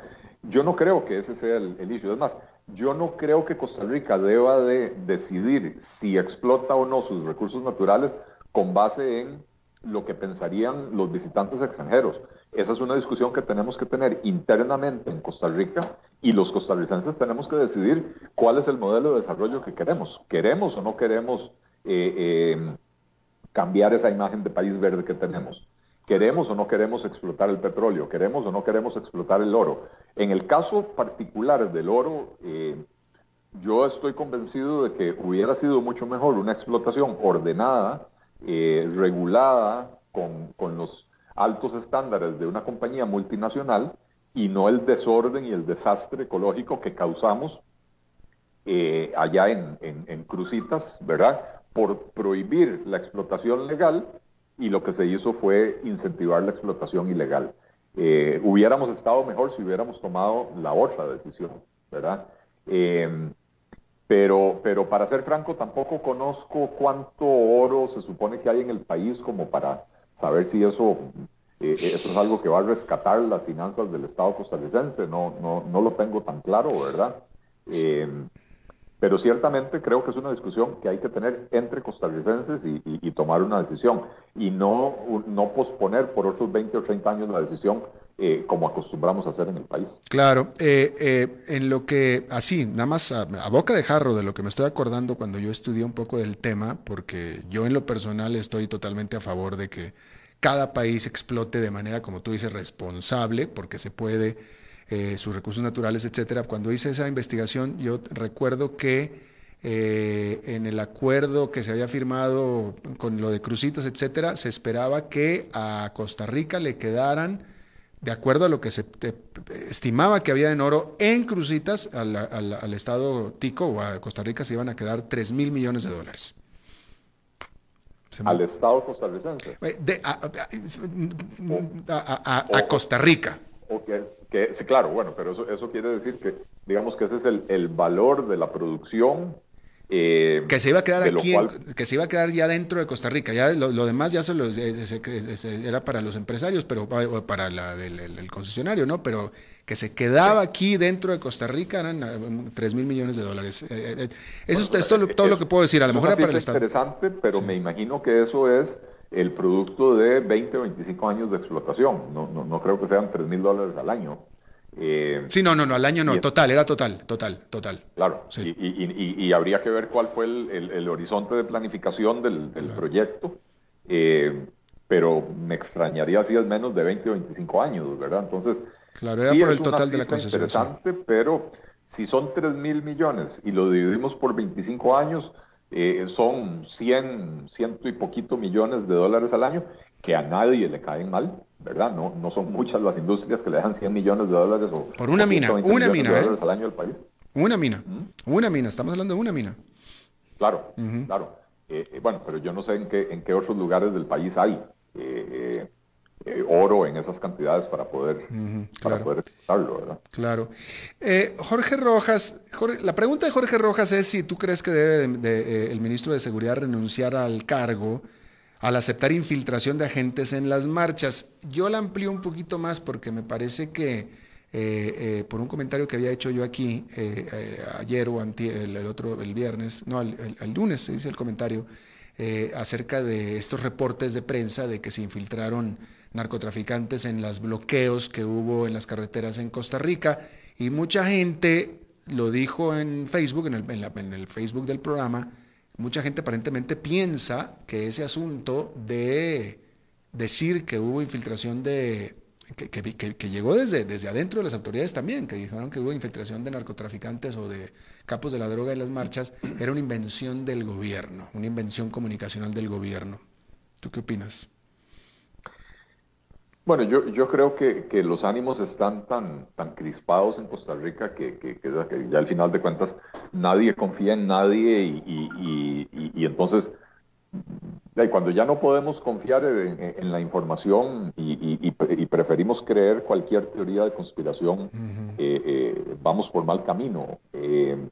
yo no creo que ese sea el, el issue. Es más, yo no creo que Costa Rica deba de decidir si explota o no sus recursos naturales con base en lo que pensarían los visitantes extranjeros. Esa es una discusión que tenemos que tener internamente en Costa Rica y los costarricenses tenemos que decidir cuál es el modelo de desarrollo que queremos. ¿Queremos o no queremos eh, cambiar esa imagen de país verde que tenemos. ¿Queremos o no queremos explotar el petróleo? ¿Queremos o no queremos explotar el oro? En el caso particular del oro, eh, yo estoy convencido de que hubiera sido mucho mejor una explotación ordenada, eh, regulada, con, con, los altos estándares de una compañía multinacional y no el desorden y el desastre ecológico que causamos eh, allá en, en, en, Crucitas, ¿verdad? por prohibir la explotación legal y lo que se hizo fue incentivar la explotación ilegal. Eh, hubiéramos estado mejor si hubiéramos tomado la otra decisión, ¿verdad? Eh, pero, pero para ser franco, tampoco conozco cuánto oro se supone que hay en el país como para saber si eso, eh, eso es algo que va a rescatar las finanzas del Estado costarricense. No, no, no lo tengo tan claro, ¿verdad? Pero ciertamente creo que es una discusión que hay que tener entre costarricenses y, tomar una decisión y no, no posponer por otros 20 o 30 años la decisión eh, como acostumbramos a hacer en el país. Claro, eh, eh, en lo que, así, nada más a, boca de jarro de lo que me estoy acordando cuando yo estudié un poco del tema, porque yo en lo personal estoy totalmente a favor de que cada país explote de manera, como tú dices, responsable, porque se puede eh, sus recursos naturales, etcétera. Cuando hice esa investigación, yo recuerdo que eh, en el acuerdo que se había firmado con lo de crucitas, etcétera, se esperaba que a Costa Rica le quedaran, de acuerdo a lo que se estimaba que había en oro en crucitas, al, Estado Tico o a Costa Rica se iban a quedar 3 mil millones de dólares. al Estado costarricense. a, Costa Rica. que, sí, claro, bueno, pero eso, eso quiere decir que, digamos que ese es el, el valor de la producción eh, que se iba a quedar aquí, que se iba a quedar ya dentro de Costa Rica. Ya lo, demás ya se eh, era para los empresarios, pero para el, concesionario, ¿no? Pero que se quedaba aquí dentro de Costa Rica eran 3 eh, mil millones de dólares. eso es todo, lo que puedo decir. A lo mejor era para el Estado. interesante, pero me imagino que eso es el producto de 20 o 25 años de explotación. No, no, no creo que sean 3 mil dólares al año. Eh, sí, no, no, no, al año no, total, era total, total, total. Claro, y, habría que ver cuál fue el, horizonte de planificación del, proyecto, eh, pero me extrañaría si es menos de 20 o 25 años, ¿verdad? Entonces, claro, era por el total de la concesión. Interesante, pero si son 3 mil millones y lo dividimos por 25 años, eh, son 100, ciento y poquito millones de dólares al año, que a nadie le caen mal, ¿verdad? No, no son muchas las industrias que le dejan 100 millones de dólares o por una mina, una mina, de dólares al año al país. Una mina, una mina, estamos hablando de una mina. Claro, claro. Eh, eh, bueno, pero yo no sé en qué, en qué otros lugares del país hay eh, oro en esas cantidades para poder, para poder ¿verdad? Claro. Jorge Rojas, la pregunta de Jorge Rojas es si tú crees que debe el ministro de Seguridad renunciar al cargo al aceptar infiltración de agentes en las marchas. Yo la amplío un poquito más porque me parece que eh, eh, por un comentario que había hecho yo aquí eh, ayer o el, otro, el viernes, no, el, lunes se dice el comentario, acerca de estos reportes de prensa de que se infiltraron narcotraficantes en los bloqueos que hubo en las carreteras en Costa Rica y mucha gente lo dijo en Facebook, en el, en el Facebook del programa, mucha gente aparentemente piensa que ese asunto de decir que hubo infiltración de... Que, llegó desde, desde adentro de las autoridades también, que dijeron que hubo infiltración de narcotraficantes o de capos de la droga en las marchas, era una invención del gobierno, una invención comunicacional del gobierno. ¿Tú qué opinas? Bueno, yo, yo creo que, que, los ánimos están tan, tan crispados en Costa Rica que, que, ya al final de cuentas nadie confía en nadie y, y, y, entonces cuando ya no podemos confiar en, la información y, preferimos creer cualquier teoría de conspiración, eh, eh, vamos por mal camino. Eh,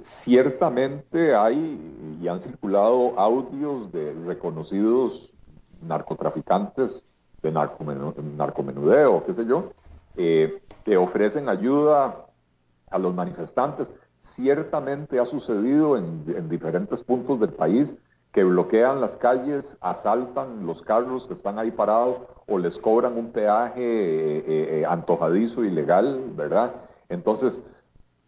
ciertamente hay y han circulado audios de reconocidos narcotraficantes de narcomenudeo, qué sé yo, eh, que ofrecen ayuda a los manifestantes. Ciertamente ha sucedido en, diferentes puntos del país que bloquean las calles, asaltan los carros que están ahí parados o les cobran un peaje eh, eh, antojadizo ilegal, ¿verdad? Entonces,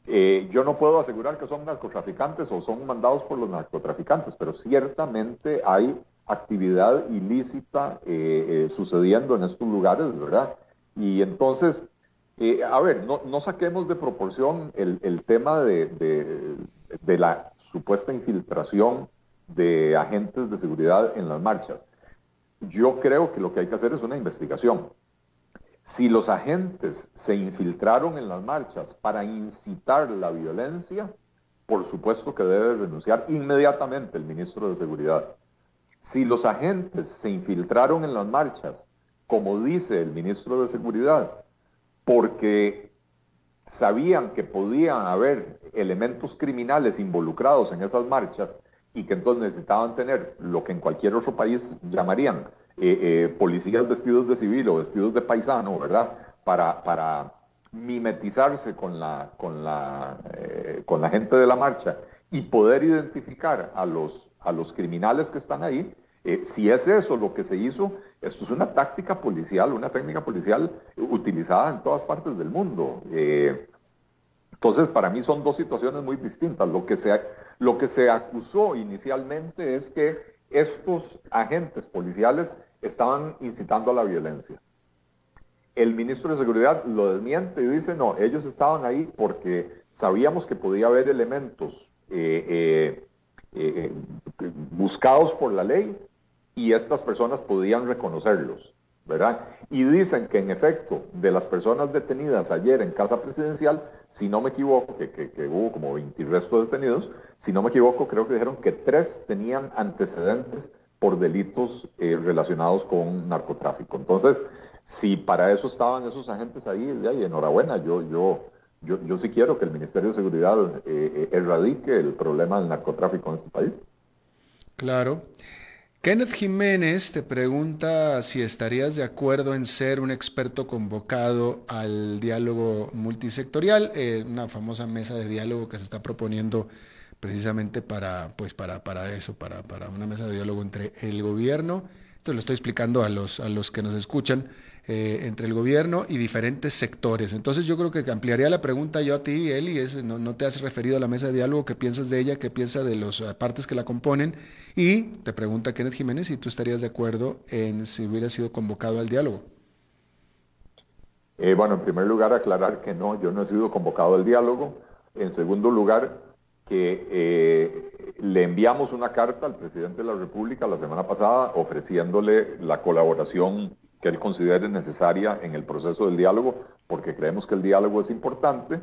yo no puedo asegurar que son narcotraficantes o son mandados por los narcotraficantes, pero ciertamente hay actividad ilícita eh, eh, sucediendo en estos lugares, ¿verdad? Y entonces, eh, a ver, no, saquemos de proporción el, tema de, la supuesta infiltración de agentes de seguridad en las marchas. Yo creo que lo que hay que hacer es una investigación. Si los agentes se infiltraron en las marchas para incitar la violencia, por supuesto que debe renunciar inmediatamente el ministro de Seguridad. Si los agentes se infiltraron en las marchas, como dice el ministro de Seguridad, porque sabían que podían haber elementos criminales involucrados en esas marchas y que entonces necesitaban tener lo que en cualquier otro país llamarían eh, eh, policías vestidos de civil o vestidos de paisano, ¿verdad? Para, para mimetizarse con la, con, la, eh, con la gente de la marcha y poder identificar a los, a los criminales que están ahí, eh, si es eso lo que se hizo, esto es una táctica policial, una técnica policial utilizada en todas partes del mundo. Eh, entonces, para mí son dos situaciones muy distintas. Lo que, se, lo que se acusó inicialmente es que estos agentes policiales estaban incitando a la violencia. el ministro de Seguridad lo desmiente y dice, no, ellos estaban ahí porque sabíamos que podía haber elementos eh, eh, buscados por la ley y estas personas podían reconocerlos. ¿verdad? Y dicen que en efecto, de las personas detenidas ayer en Casa Presidencial, si no me equivoco, que, hubo como 20 restos detenidos, si no me equivoco, creo que dijeron que tres tenían antecedentes por delitos eh, relacionados con narcotráfico. Entonces, si para eso estaban esos agentes ahí, ahí enhorabuena, yo, yo, yo, yo sí quiero que el Ministerio de Seguridad eh, eh, erradique el problema del narcotráfico en este país. Claro. Kenneth Jiménez te pregunta si estarías de acuerdo en ser un experto convocado al diálogo multisectorial, eh, una famosa mesa de diálogo que se está proponiendo precisamente para, pues para, para eso, para, para una mesa de diálogo entre el gobierno, esto lo estoy explicando a los, a los que nos escuchan, eh, entre el gobierno y diferentes sectores. Entonces yo creo que ampliaría la pregunta yo a ti, Eli, es, no, te has referido a la mesa de diálogo, ¿qué piensas de ella? ¿Qué piensas de las partes que la componen? Y te pregunta Kenneth Jiménez si tú estarías de acuerdo en si hubiera sido convocado al diálogo. Eh, bueno, en primer lugar, aclarar que no, yo no he sido convocado al diálogo. En segundo lugar, que eh, le enviamos una carta al presidente de la República la semana pasada ofreciéndole la colaboración que él considere necesaria en el proceso del diálogo, porque creemos que el diálogo es importante.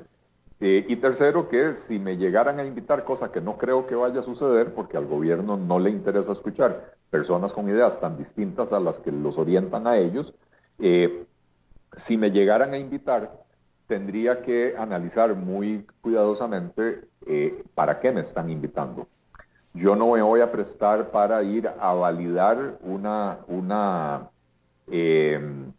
Eh, y tercero, que si me llegaran a invitar, cosa que no creo que vaya a suceder, porque al gobierno no le interesa escuchar personas con ideas tan distintas a las que los orientan a ellos, eh, si me llegaran a invitar, tendría que analizar muy cuidadosamente eh, para qué me están invitando. Yo no me voy a prestar para ir a validar una, una Em,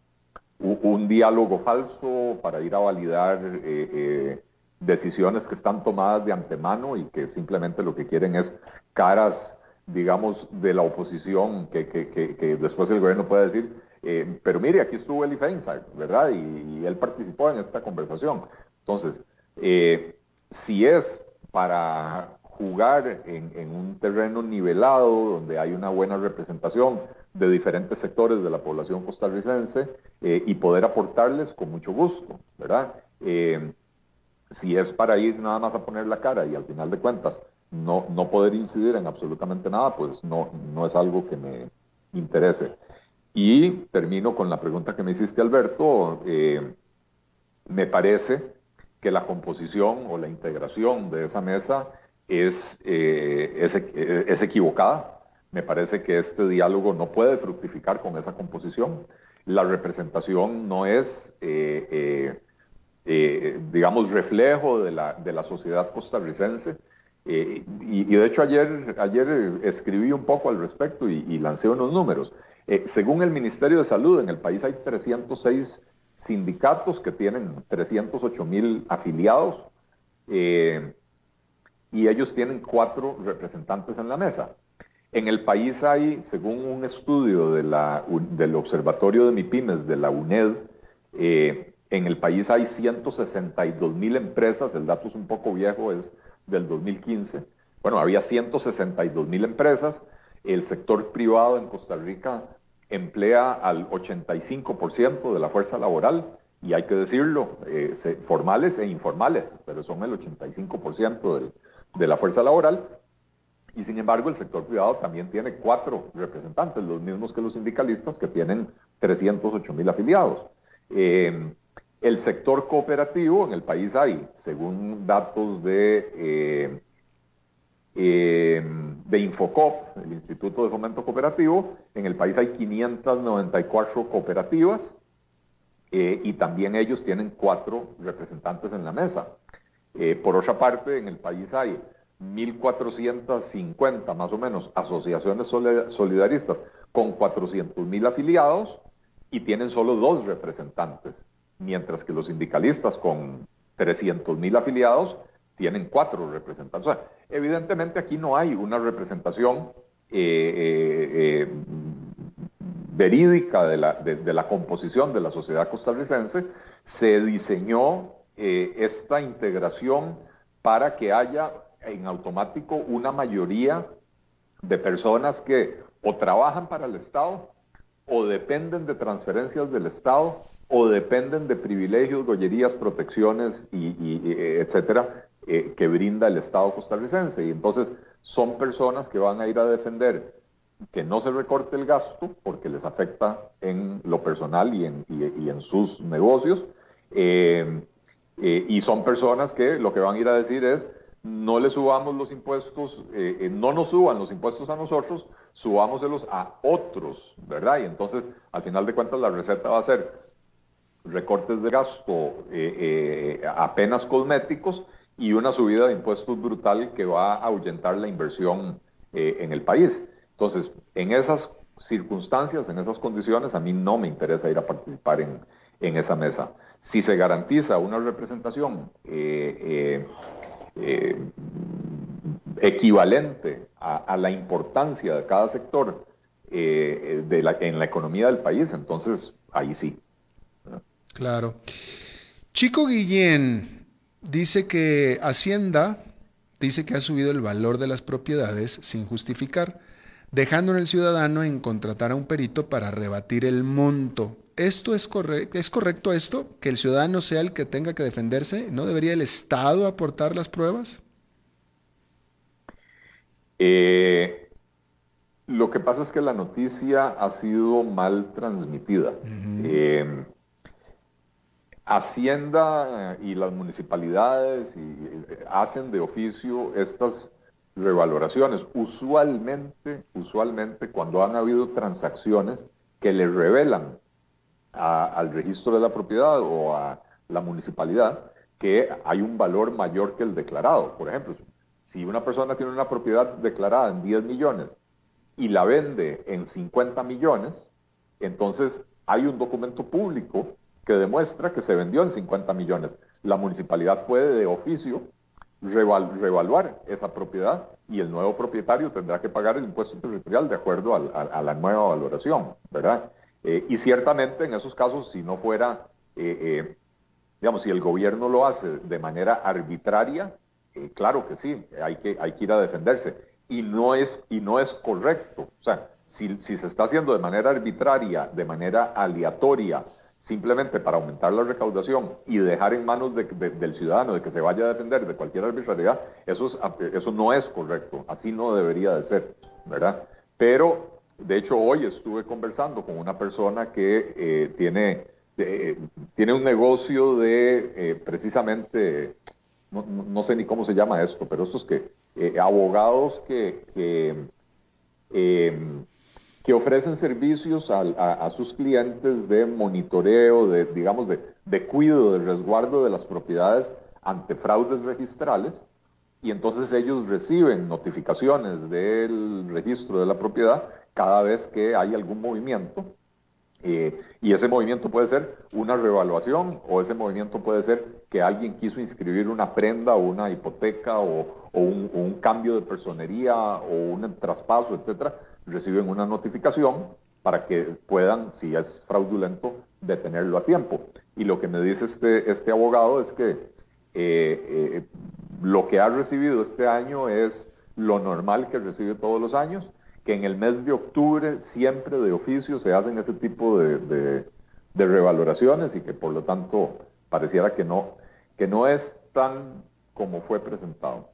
un diálogo falso para ir a validar eh, eh, decisiones que están tomadas de antemano y que simplemente lo que quieren es caras, digamos, de la oposición que, que, después el gobierno puede decir, eh, pero mire, aquí estuvo Eli Feinstein, ¿verdad? Y, él participó en esta conversación. Entonces, si es para jugar en un terreno nivelado, donde hay una buena representación, de diferentes sectores de la población costarricense eh, y poder aportarles con mucho gusto, ¿verdad? Eh, si es para ir nada más a poner la cara y al final de cuentas no, no poder incidir en absolutamente nada, pues no, no es algo que me interese. Y termino con la pregunta que me hiciste, Alberto. Eh, me parece que la composición o la integración de esa mesa es, es, es equivocada me parece que este diálogo no puede fructificar con esa composición. La representación no es, eh, eh, eh, digamos, reflejo de la, de la sociedad costarricense. Y, de hecho ayer, ayer escribí un poco al respecto y, lancé unos números. según el Ministerio de Salud, en el país hay 306 sindicatos que tienen 308 mil afiliados y ellos tienen cuatro representantes en la mesa. En el país hay, según un estudio del Observatorio de MIPIMES de la UNED, eh, en el país hay 162 mil empresas, el dato es un poco viejo, es del 2015. Bueno, había 162 mil empresas, el sector privado en Costa Rica emplea al 85% de la fuerza laboral, y hay que decirlo, eh, formales e informales, pero son el 85% de la fuerza laboral, y sin embargo, el sector privado también tiene cuatro representantes, los mismos que los sindicalistas, que tienen 308 mil afiliados. Em, el sector cooperativo en el país hay, según datos de, eh, em, de Infocop, el Instituto de Fomento Cooperativo, en el país hay 594 cooperativas eh, y también ellos tienen cuatro representantes en la mesa. Eh, por otra parte, en el país hay 1.450 más o menos asociaciones solidaristas con 400.000 afiliados y tienen solo dos representantes, mientras que los sindicalistas con 300.000 afiliados tienen cuatro representantes. O sea, evidentemente aquí no hay una representación eh, eh, eh, verídica de la, de la, composición de la sociedad costarricense. Se diseñó esta integración para que haya en automático una mayoría de personas que o trabajan para el Estado o dependen de transferencias del Estado o dependen de privilegios, gollerías, protecciones y, etcétera eh, que brinda el Estado costarricense. Y entonces son personas que van a ir a defender que no se recorte el gasto porque les afecta en lo personal y en, en sus negocios. Eh, eh, y son personas que lo que van a ir a decir es, no le subamos los impuestos, no nos suban los impuestos a nosotros, subámoselos a otros, ¿verdad? Y entonces, al final de cuentas, la receta va a ser recortes de gasto apenas cosméticos y una subida de impuestos brutal que va a ahuyentar la inversión eh, en el país. Entonces, en esas circunstancias, en esas condiciones, a mí no me interesa ir a participar en, en esa mesa. Si se garantiza una representación eh, eh, equivalente a, la importancia de cada sector la, en la economía del país, entonces ahí sí. Claro. Chico Guillén, dice que Hacienda dice que ha subido el valor de las propiedades sin justificar, dejando en el ciudadano en contratar a un perito para rebatir el monto. ¿Esto es, correcto? ¿Es correcto esto? ¿Que el ciudadano sea el que tenga que defenderse? ¿No debería el Estado aportar las pruebas? Eh, lo que pasa es que la noticia ha sido mal transmitida. Hacienda y las municipalidades eh, hacen de oficio estas revaloraciones. Usualmente, usualmente cuando han habido transacciones que le revelan al registro de la propiedad o a la municipalidad que hay un valor mayor que el declarado. Por ejemplo, si una persona tiene una propiedad declarada en 10 millones y la vende en 50 millones, entonces hay un documento público que demuestra que se vendió en 50 millones. La municipalidad puede de oficio revaluar esa propiedad y el nuevo propietario tendrá que pagar el impuesto territorial de acuerdo a, la nueva valoración, ¿verdad? Eh, y ciertamente en esos casos, si no fuera, eh, eh, digamos, si el gobierno lo hace de manera arbitraria, claro que sí, hay que, hay que ir a defenderse. Y no es, y no es correcto. O sea, si, si se está haciendo de manera arbitraria, de manera aleatoria, simplemente para aumentar la recaudación y dejar en manos del ciudadano de que se vaya a defender de cualquier arbitrariedad, eso, eso no es correcto, así no debería de ser, ¿verdad? Pero, de hecho, hoy estuve conversando con una persona que eh, tiene, eh, tiene un negocio de eh, precisamente, no, sé ni cómo se llama esto, pero estos que, abogados que, que que ofrecen servicios a, sus clientes de monitoreo, de, digamos, de, de cuidado, de resguardo de las propiedades ante fraudes registrales. Y entonces ellos reciben notificaciones del registro de la propiedad cada vez que hay algún movimiento. Eh, y ese movimiento puede ser una revaluación o ese movimiento puede ser que alguien quiso inscribir una prenda o una hipoteca o, un, un, cambio de personería o un traspaso, etcétera reciben una notificación para que puedan, si es fraudulento, detenerlo a tiempo. Y lo que me dice este, este abogado es que eh, eh, lo que ha recibido este año es lo normal que recibe todos los años, que en el mes de octubre siempre de oficio se hacen ese tipo de, de, de revaloraciones y que por lo tanto pareciera que no, que no es tan como fue presentado.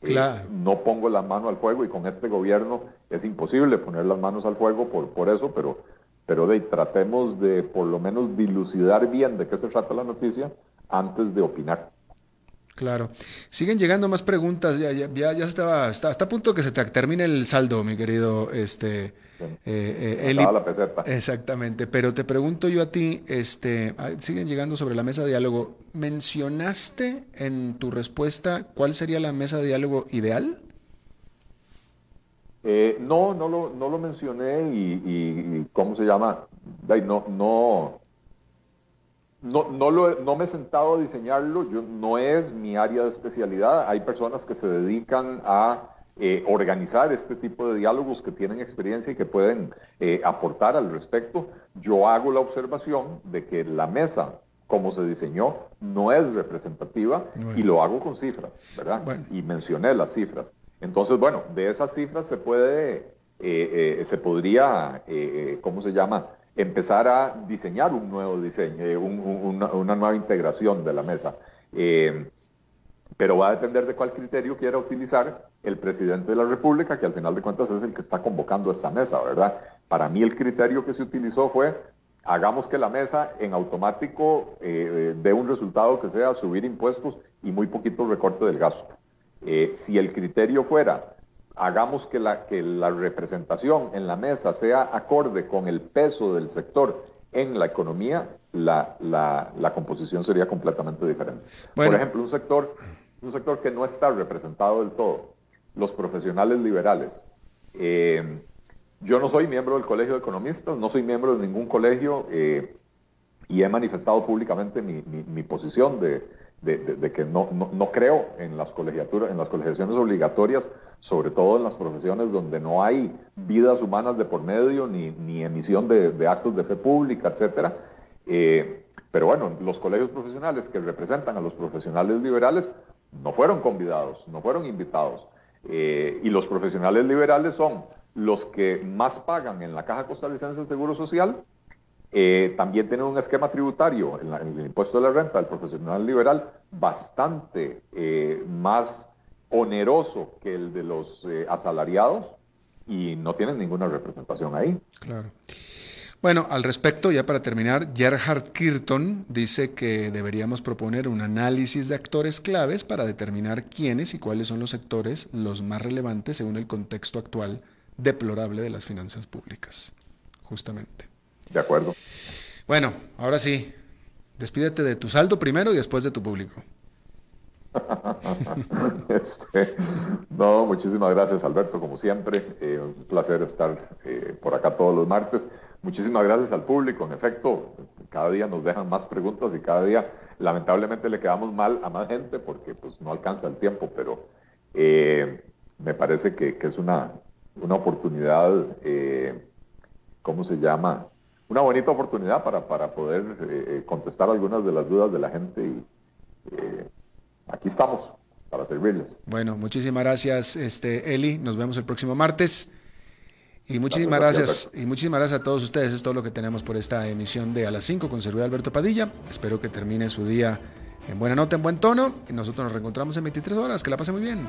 Claro. no pongo la mano al fuego y con este gobierno es imposible poner las manos al fuego por, por eso, pero, pero de, tratemos de por lo menos dilucidar bien de qué se trata la noticia antes de opinar. Claro. Siguen llegando más preguntas. Ya, ya, ya, estaba, está, a punto que se te termine el saldo, mi querido este, eh, eh, la peseta. Exactamente. Pero te pregunto yo a ti, este, ah, siguen llegando sobre la mesa de diálogo. ¿Mencionaste en tu respuesta cuál sería la mesa de diálogo ideal? Eh, no, no lo, no lo mencioné y, y, ¿cómo se llama? No, no, no, no, lo, no me he sentado a diseñarlo, yo, no es mi área de especialidad. Hay personas que se dedican a eh, organizar este tipo de diálogos que tienen experiencia y que pueden eh, aportar al respecto. Yo hago la observación de que la mesa, como se diseñó, no es representativa y lo hago con cifras, ¿verdad? Y mencioné las cifras. Entonces, bueno, de esas cifras se puede, eh, se podría, ¿cómo se llama? Empezar a diseñar un nuevo diseño, eh, una, nueva integración de la mesa. Eh, pero va a depender de cuál criterio quiera utilizar el presidente de la República, que al final de cuentas es el que está convocando esta mesa, ¿verdad? Para mí el criterio que se utilizó fue hagamos que la mesa en automático eh, dé un resultado que sea subir impuestos y muy poquito recorte del gasto. si el criterio fuera hagamos que la, que la representación en la mesa sea acorde con el peso del sector en la economía, la, la, composición sería completamente diferente. Por ejemplo, un sector, un sector que no está representado del todo, los profesionales liberales. Eh, yo no soy miembro del Colegio de Economistas, no soy miembro de ningún colegio eh, y he manifestado públicamente mi, mi posición de, de, que no, no, creo en las colegiaturas, en las colegiaciones obligatorias, sobre todo en las profesiones donde no hay vidas humanas de por medio, ni, ni emisión de, actos de fe pública, etcétera. Eh, pero bueno, los colegios profesionales que representan a los profesionales liberales no fueron convidados, no fueron invitados. Eh, y los profesionales liberales son los que más pagan en la Caja Costarricense del Seguro Social eh, también tienen un esquema tributario en, el impuesto de la renta del profesional liberal bastante eh, más oneroso que el de los eh, asalariados y no tienen ninguna representación ahí. Claro. Bueno, al respecto, ya para terminar, Gerhard Kirton dice que deberíamos proponer un análisis de actores claves para determinar quiénes y cuáles son los sectores los más relevantes según el contexto actual deplorable de las finanzas públicas. Justamente. De acuerdo. Bueno, ahora sí, despídete de tu saldo primero y después de tu público. Este, no, muchísimas gracias Alberto, como siempre. Eh, un placer estar eh, por acá todos los martes. Muchísimas gracias al público. En efecto, cada día nos dejan más preguntas y cada día lamentablemente le quedamos mal a más gente porque pues, no alcanza el tiempo, pero eh, me parece que, que, es una, una oportunidad, ¿cómo se llama? Una bonita oportunidad para, para poder eh, eh, contestar algunas de las dudas de la gente y eh, aquí estamos para servirles. Bueno, muchísimas gracias, este, Eli. Nos vemos el próximo martes. Y muchísimas gracias, y muchísimas gracias a todos ustedes. Es todo lo que tenemos por esta emisión de A las 5 con servidor Alberto Padilla. Espero que termine su día en buena nota, en buen tono. Y nosotros nos reencontramos en 23 horas. Que la pase muy bien.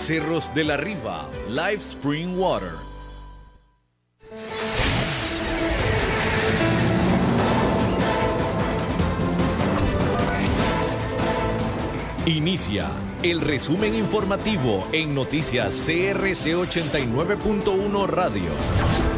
Cerros de la Riva, Live Spring Water. Inicia el resumen informativo en noticias CRC 89.1 Radio.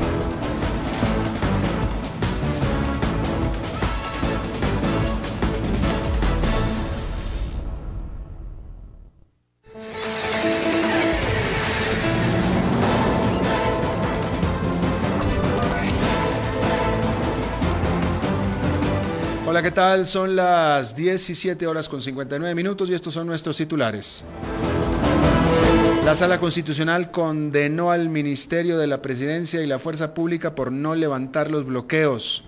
Hola, ¿qué tal? Son las 17 horas con 59 minutos y estos son nuestros titulares. La Sala Constitucional condenó al Ministerio de la Presidencia y la Fuerza Pública por no levantar los bloqueos.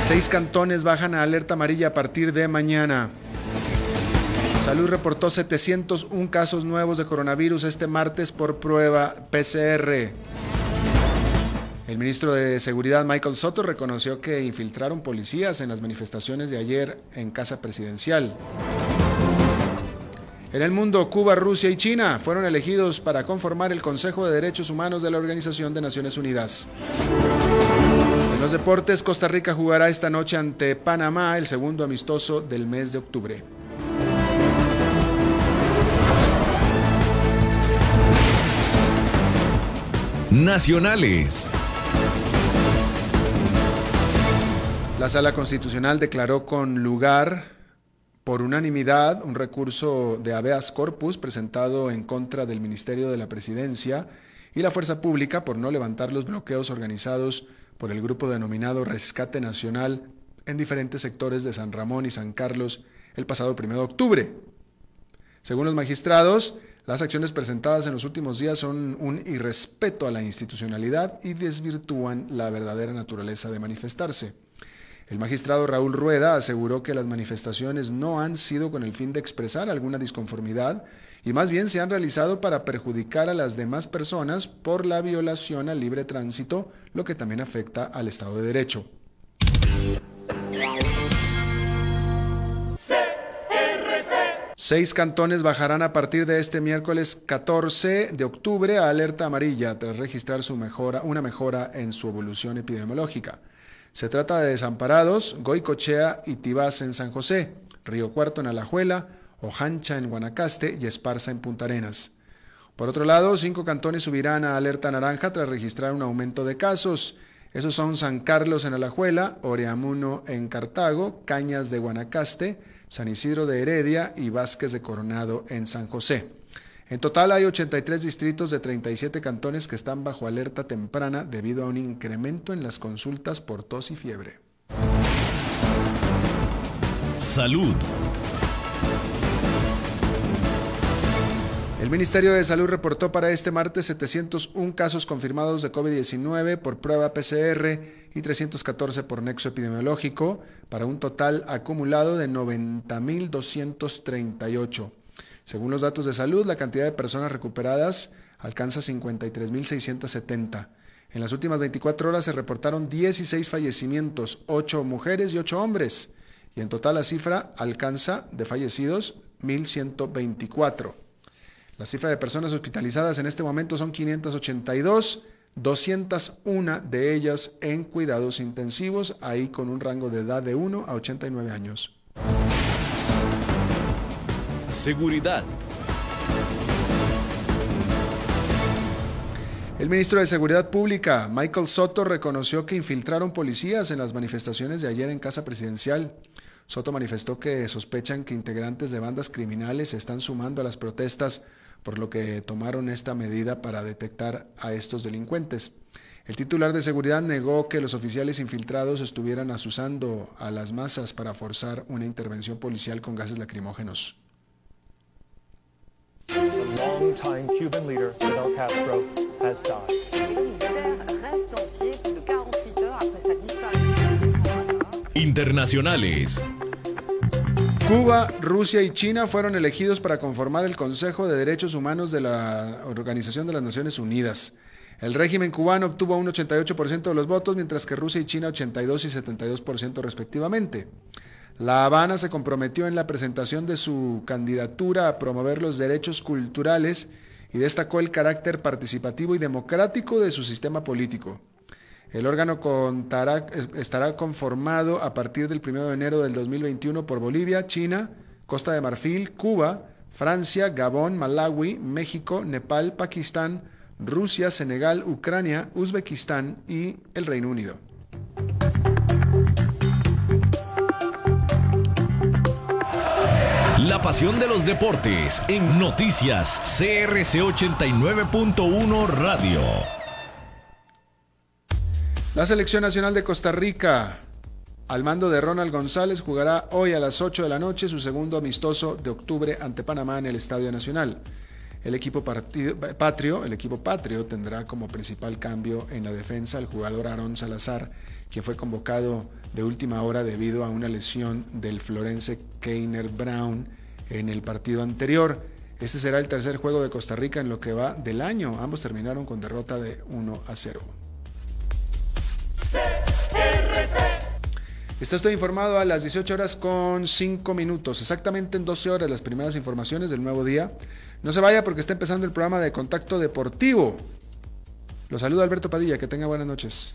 Seis cantones bajan a alerta amarilla a partir de mañana. Salud reportó 701 casos nuevos de coronavirus este martes por prueba PCR. El ministro de Seguridad Michael Soto reconoció que infiltraron policías en las manifestaciones de ayer en Casa Presidencial. En el mundo, Cuba, Rusia y China fueron elegidos para conformar el Consejo de Derechos Humanos de la Organización de Naciones Unidas. En los deportes, Costa Rica jugará esta noche ante Panamá, el segundo amistoso del mes de octubre. Nacionales. La Sala Constitucional declaró con lugar por unanimidad un recurso de habeas corpus presentado en contra del Ministerio de la Presidencia y la Fuerza Pública por no levantar los bloqueos organizados por el grupo denominado Rescate Nacional en diferentes sectores de San Ramón y San Carlos el pasado 1 de octubre. Según los magistrados, las acciones presentadas en los últimos días son un irrespeto a la institucionalidad y desvirtúan la verdadera naturaleza de manifestarse. El magistrado Raúl Rueda aseguró que las manifestaciones no han sido con el fin de expresar alguna disconformidad y más bien se han realizado para perjudicar a las demás personas por la violación al libre tránsito, lo que también afecta al Estado de Derecho. Seis cantones bajarán a partir de este miércoles 14 de octubre a alerta amarilla tras registrar una mejora en su evolución epidemiológica. Se trata de Desamparados, Goicochea y Tibás en San José, Río Cuarto en Alajuela, Ojancha en Guanacaste y Esparza en Punta Arenas. Por otro lado, cinco cantones subirán a alerta naranja tras registrar un aumento de casos. Esos son San Carlos en Alajuela, Oreamuno en Cartago, Cañas de Guanacaste, San Isidro de Heredia y Vázquez de Coronado en San José. En total hay 83 distritos de 37 cantones que están bajo alerta temprana debido a un incremento en las consultas por tos y fiebre. Salud. El Ministerio de Salud reportó para este martes 701 casos confirmados de COVID-19 por prueba PCR y 314 por nexo epidemiológico, para un total acumulado de 90.238. Según los datos de salud, la cantidad de personas recuperadas alcanza 53.670. En las últimas 24 horas se reportaron 16 fallecimientos, 8 mujeres y 8 hombres, y en total la cifra alcanza de fallecidos 1.124. La cifra de personas hospitalizadas en este momento son 582, 201 de ellas en cuidados intensivos, ahí con un rango de edad de 1 a 89 años. Seguridad. El ministro de Seguridad Pública, Michael Soto, reconoció que infiltraron policías en las manifestaciones de ayer en Casa Presidencial. Soto manifestó que sospechan que integrantes de bandas criminales se están sumando a las protestas, por lo que tomaron esta medida para detectar a estos delincuentes. El titular de seguridad negó que los oficiales infiltrados estuvieran asusando a las masas para forzar una intervención policial con gases lacrimógenos. Internacionales. Cuba, Rusia y China fueron elegidos para conformar el Consejo de Derechos Humanos de la Organización de las Naciones Unidas. El régimen cubano obtuvo un 88% de los votos, mientras que Rusia y China 82 y 72% respectivamente. La Habana se comprometió en la presentación de su candidatura a promover los derechos culturales y destacó el carácter participativo y democrático de su sistema político. El órgano estará conformado a partir del 1 de enero del 2021 por Bolivia, China, Costa de Marfil, Cuba, Francia, Gabón, Malawi, México, Nepal, Pakistán, Rusia, Senegal, Ucrania, Uzbekistán y el Reino Unido. La pasión de los deportes en noticias CRC 89.1 Radio. La selección nacional de Costa Rica al mando de Ronald González, jugará hoy a las 8 de la noche su segundo amistoso de octubre ante Panamá en el Estadio Nacional. El equipo patrio, el equipo patrio tendrá como principal cambio en la defensa al jugador Aaron Salazar, que fue convocado de última hora debido a una lesión del florense Keiner Brown en el partido anterior. Este será el tercer juego de Costa Rica en lo que va del año. Ambos terminaron con derrota de 1 a 0. Está estoy informado a las 18 horas con 5 minutos, exactamente en 12 horas las primeras informaciones del nuevo día. No se vaya porque está empezando el programa de Contacto Deportivo. Lo saluda Alberto Padilla, que tenga buenas noches.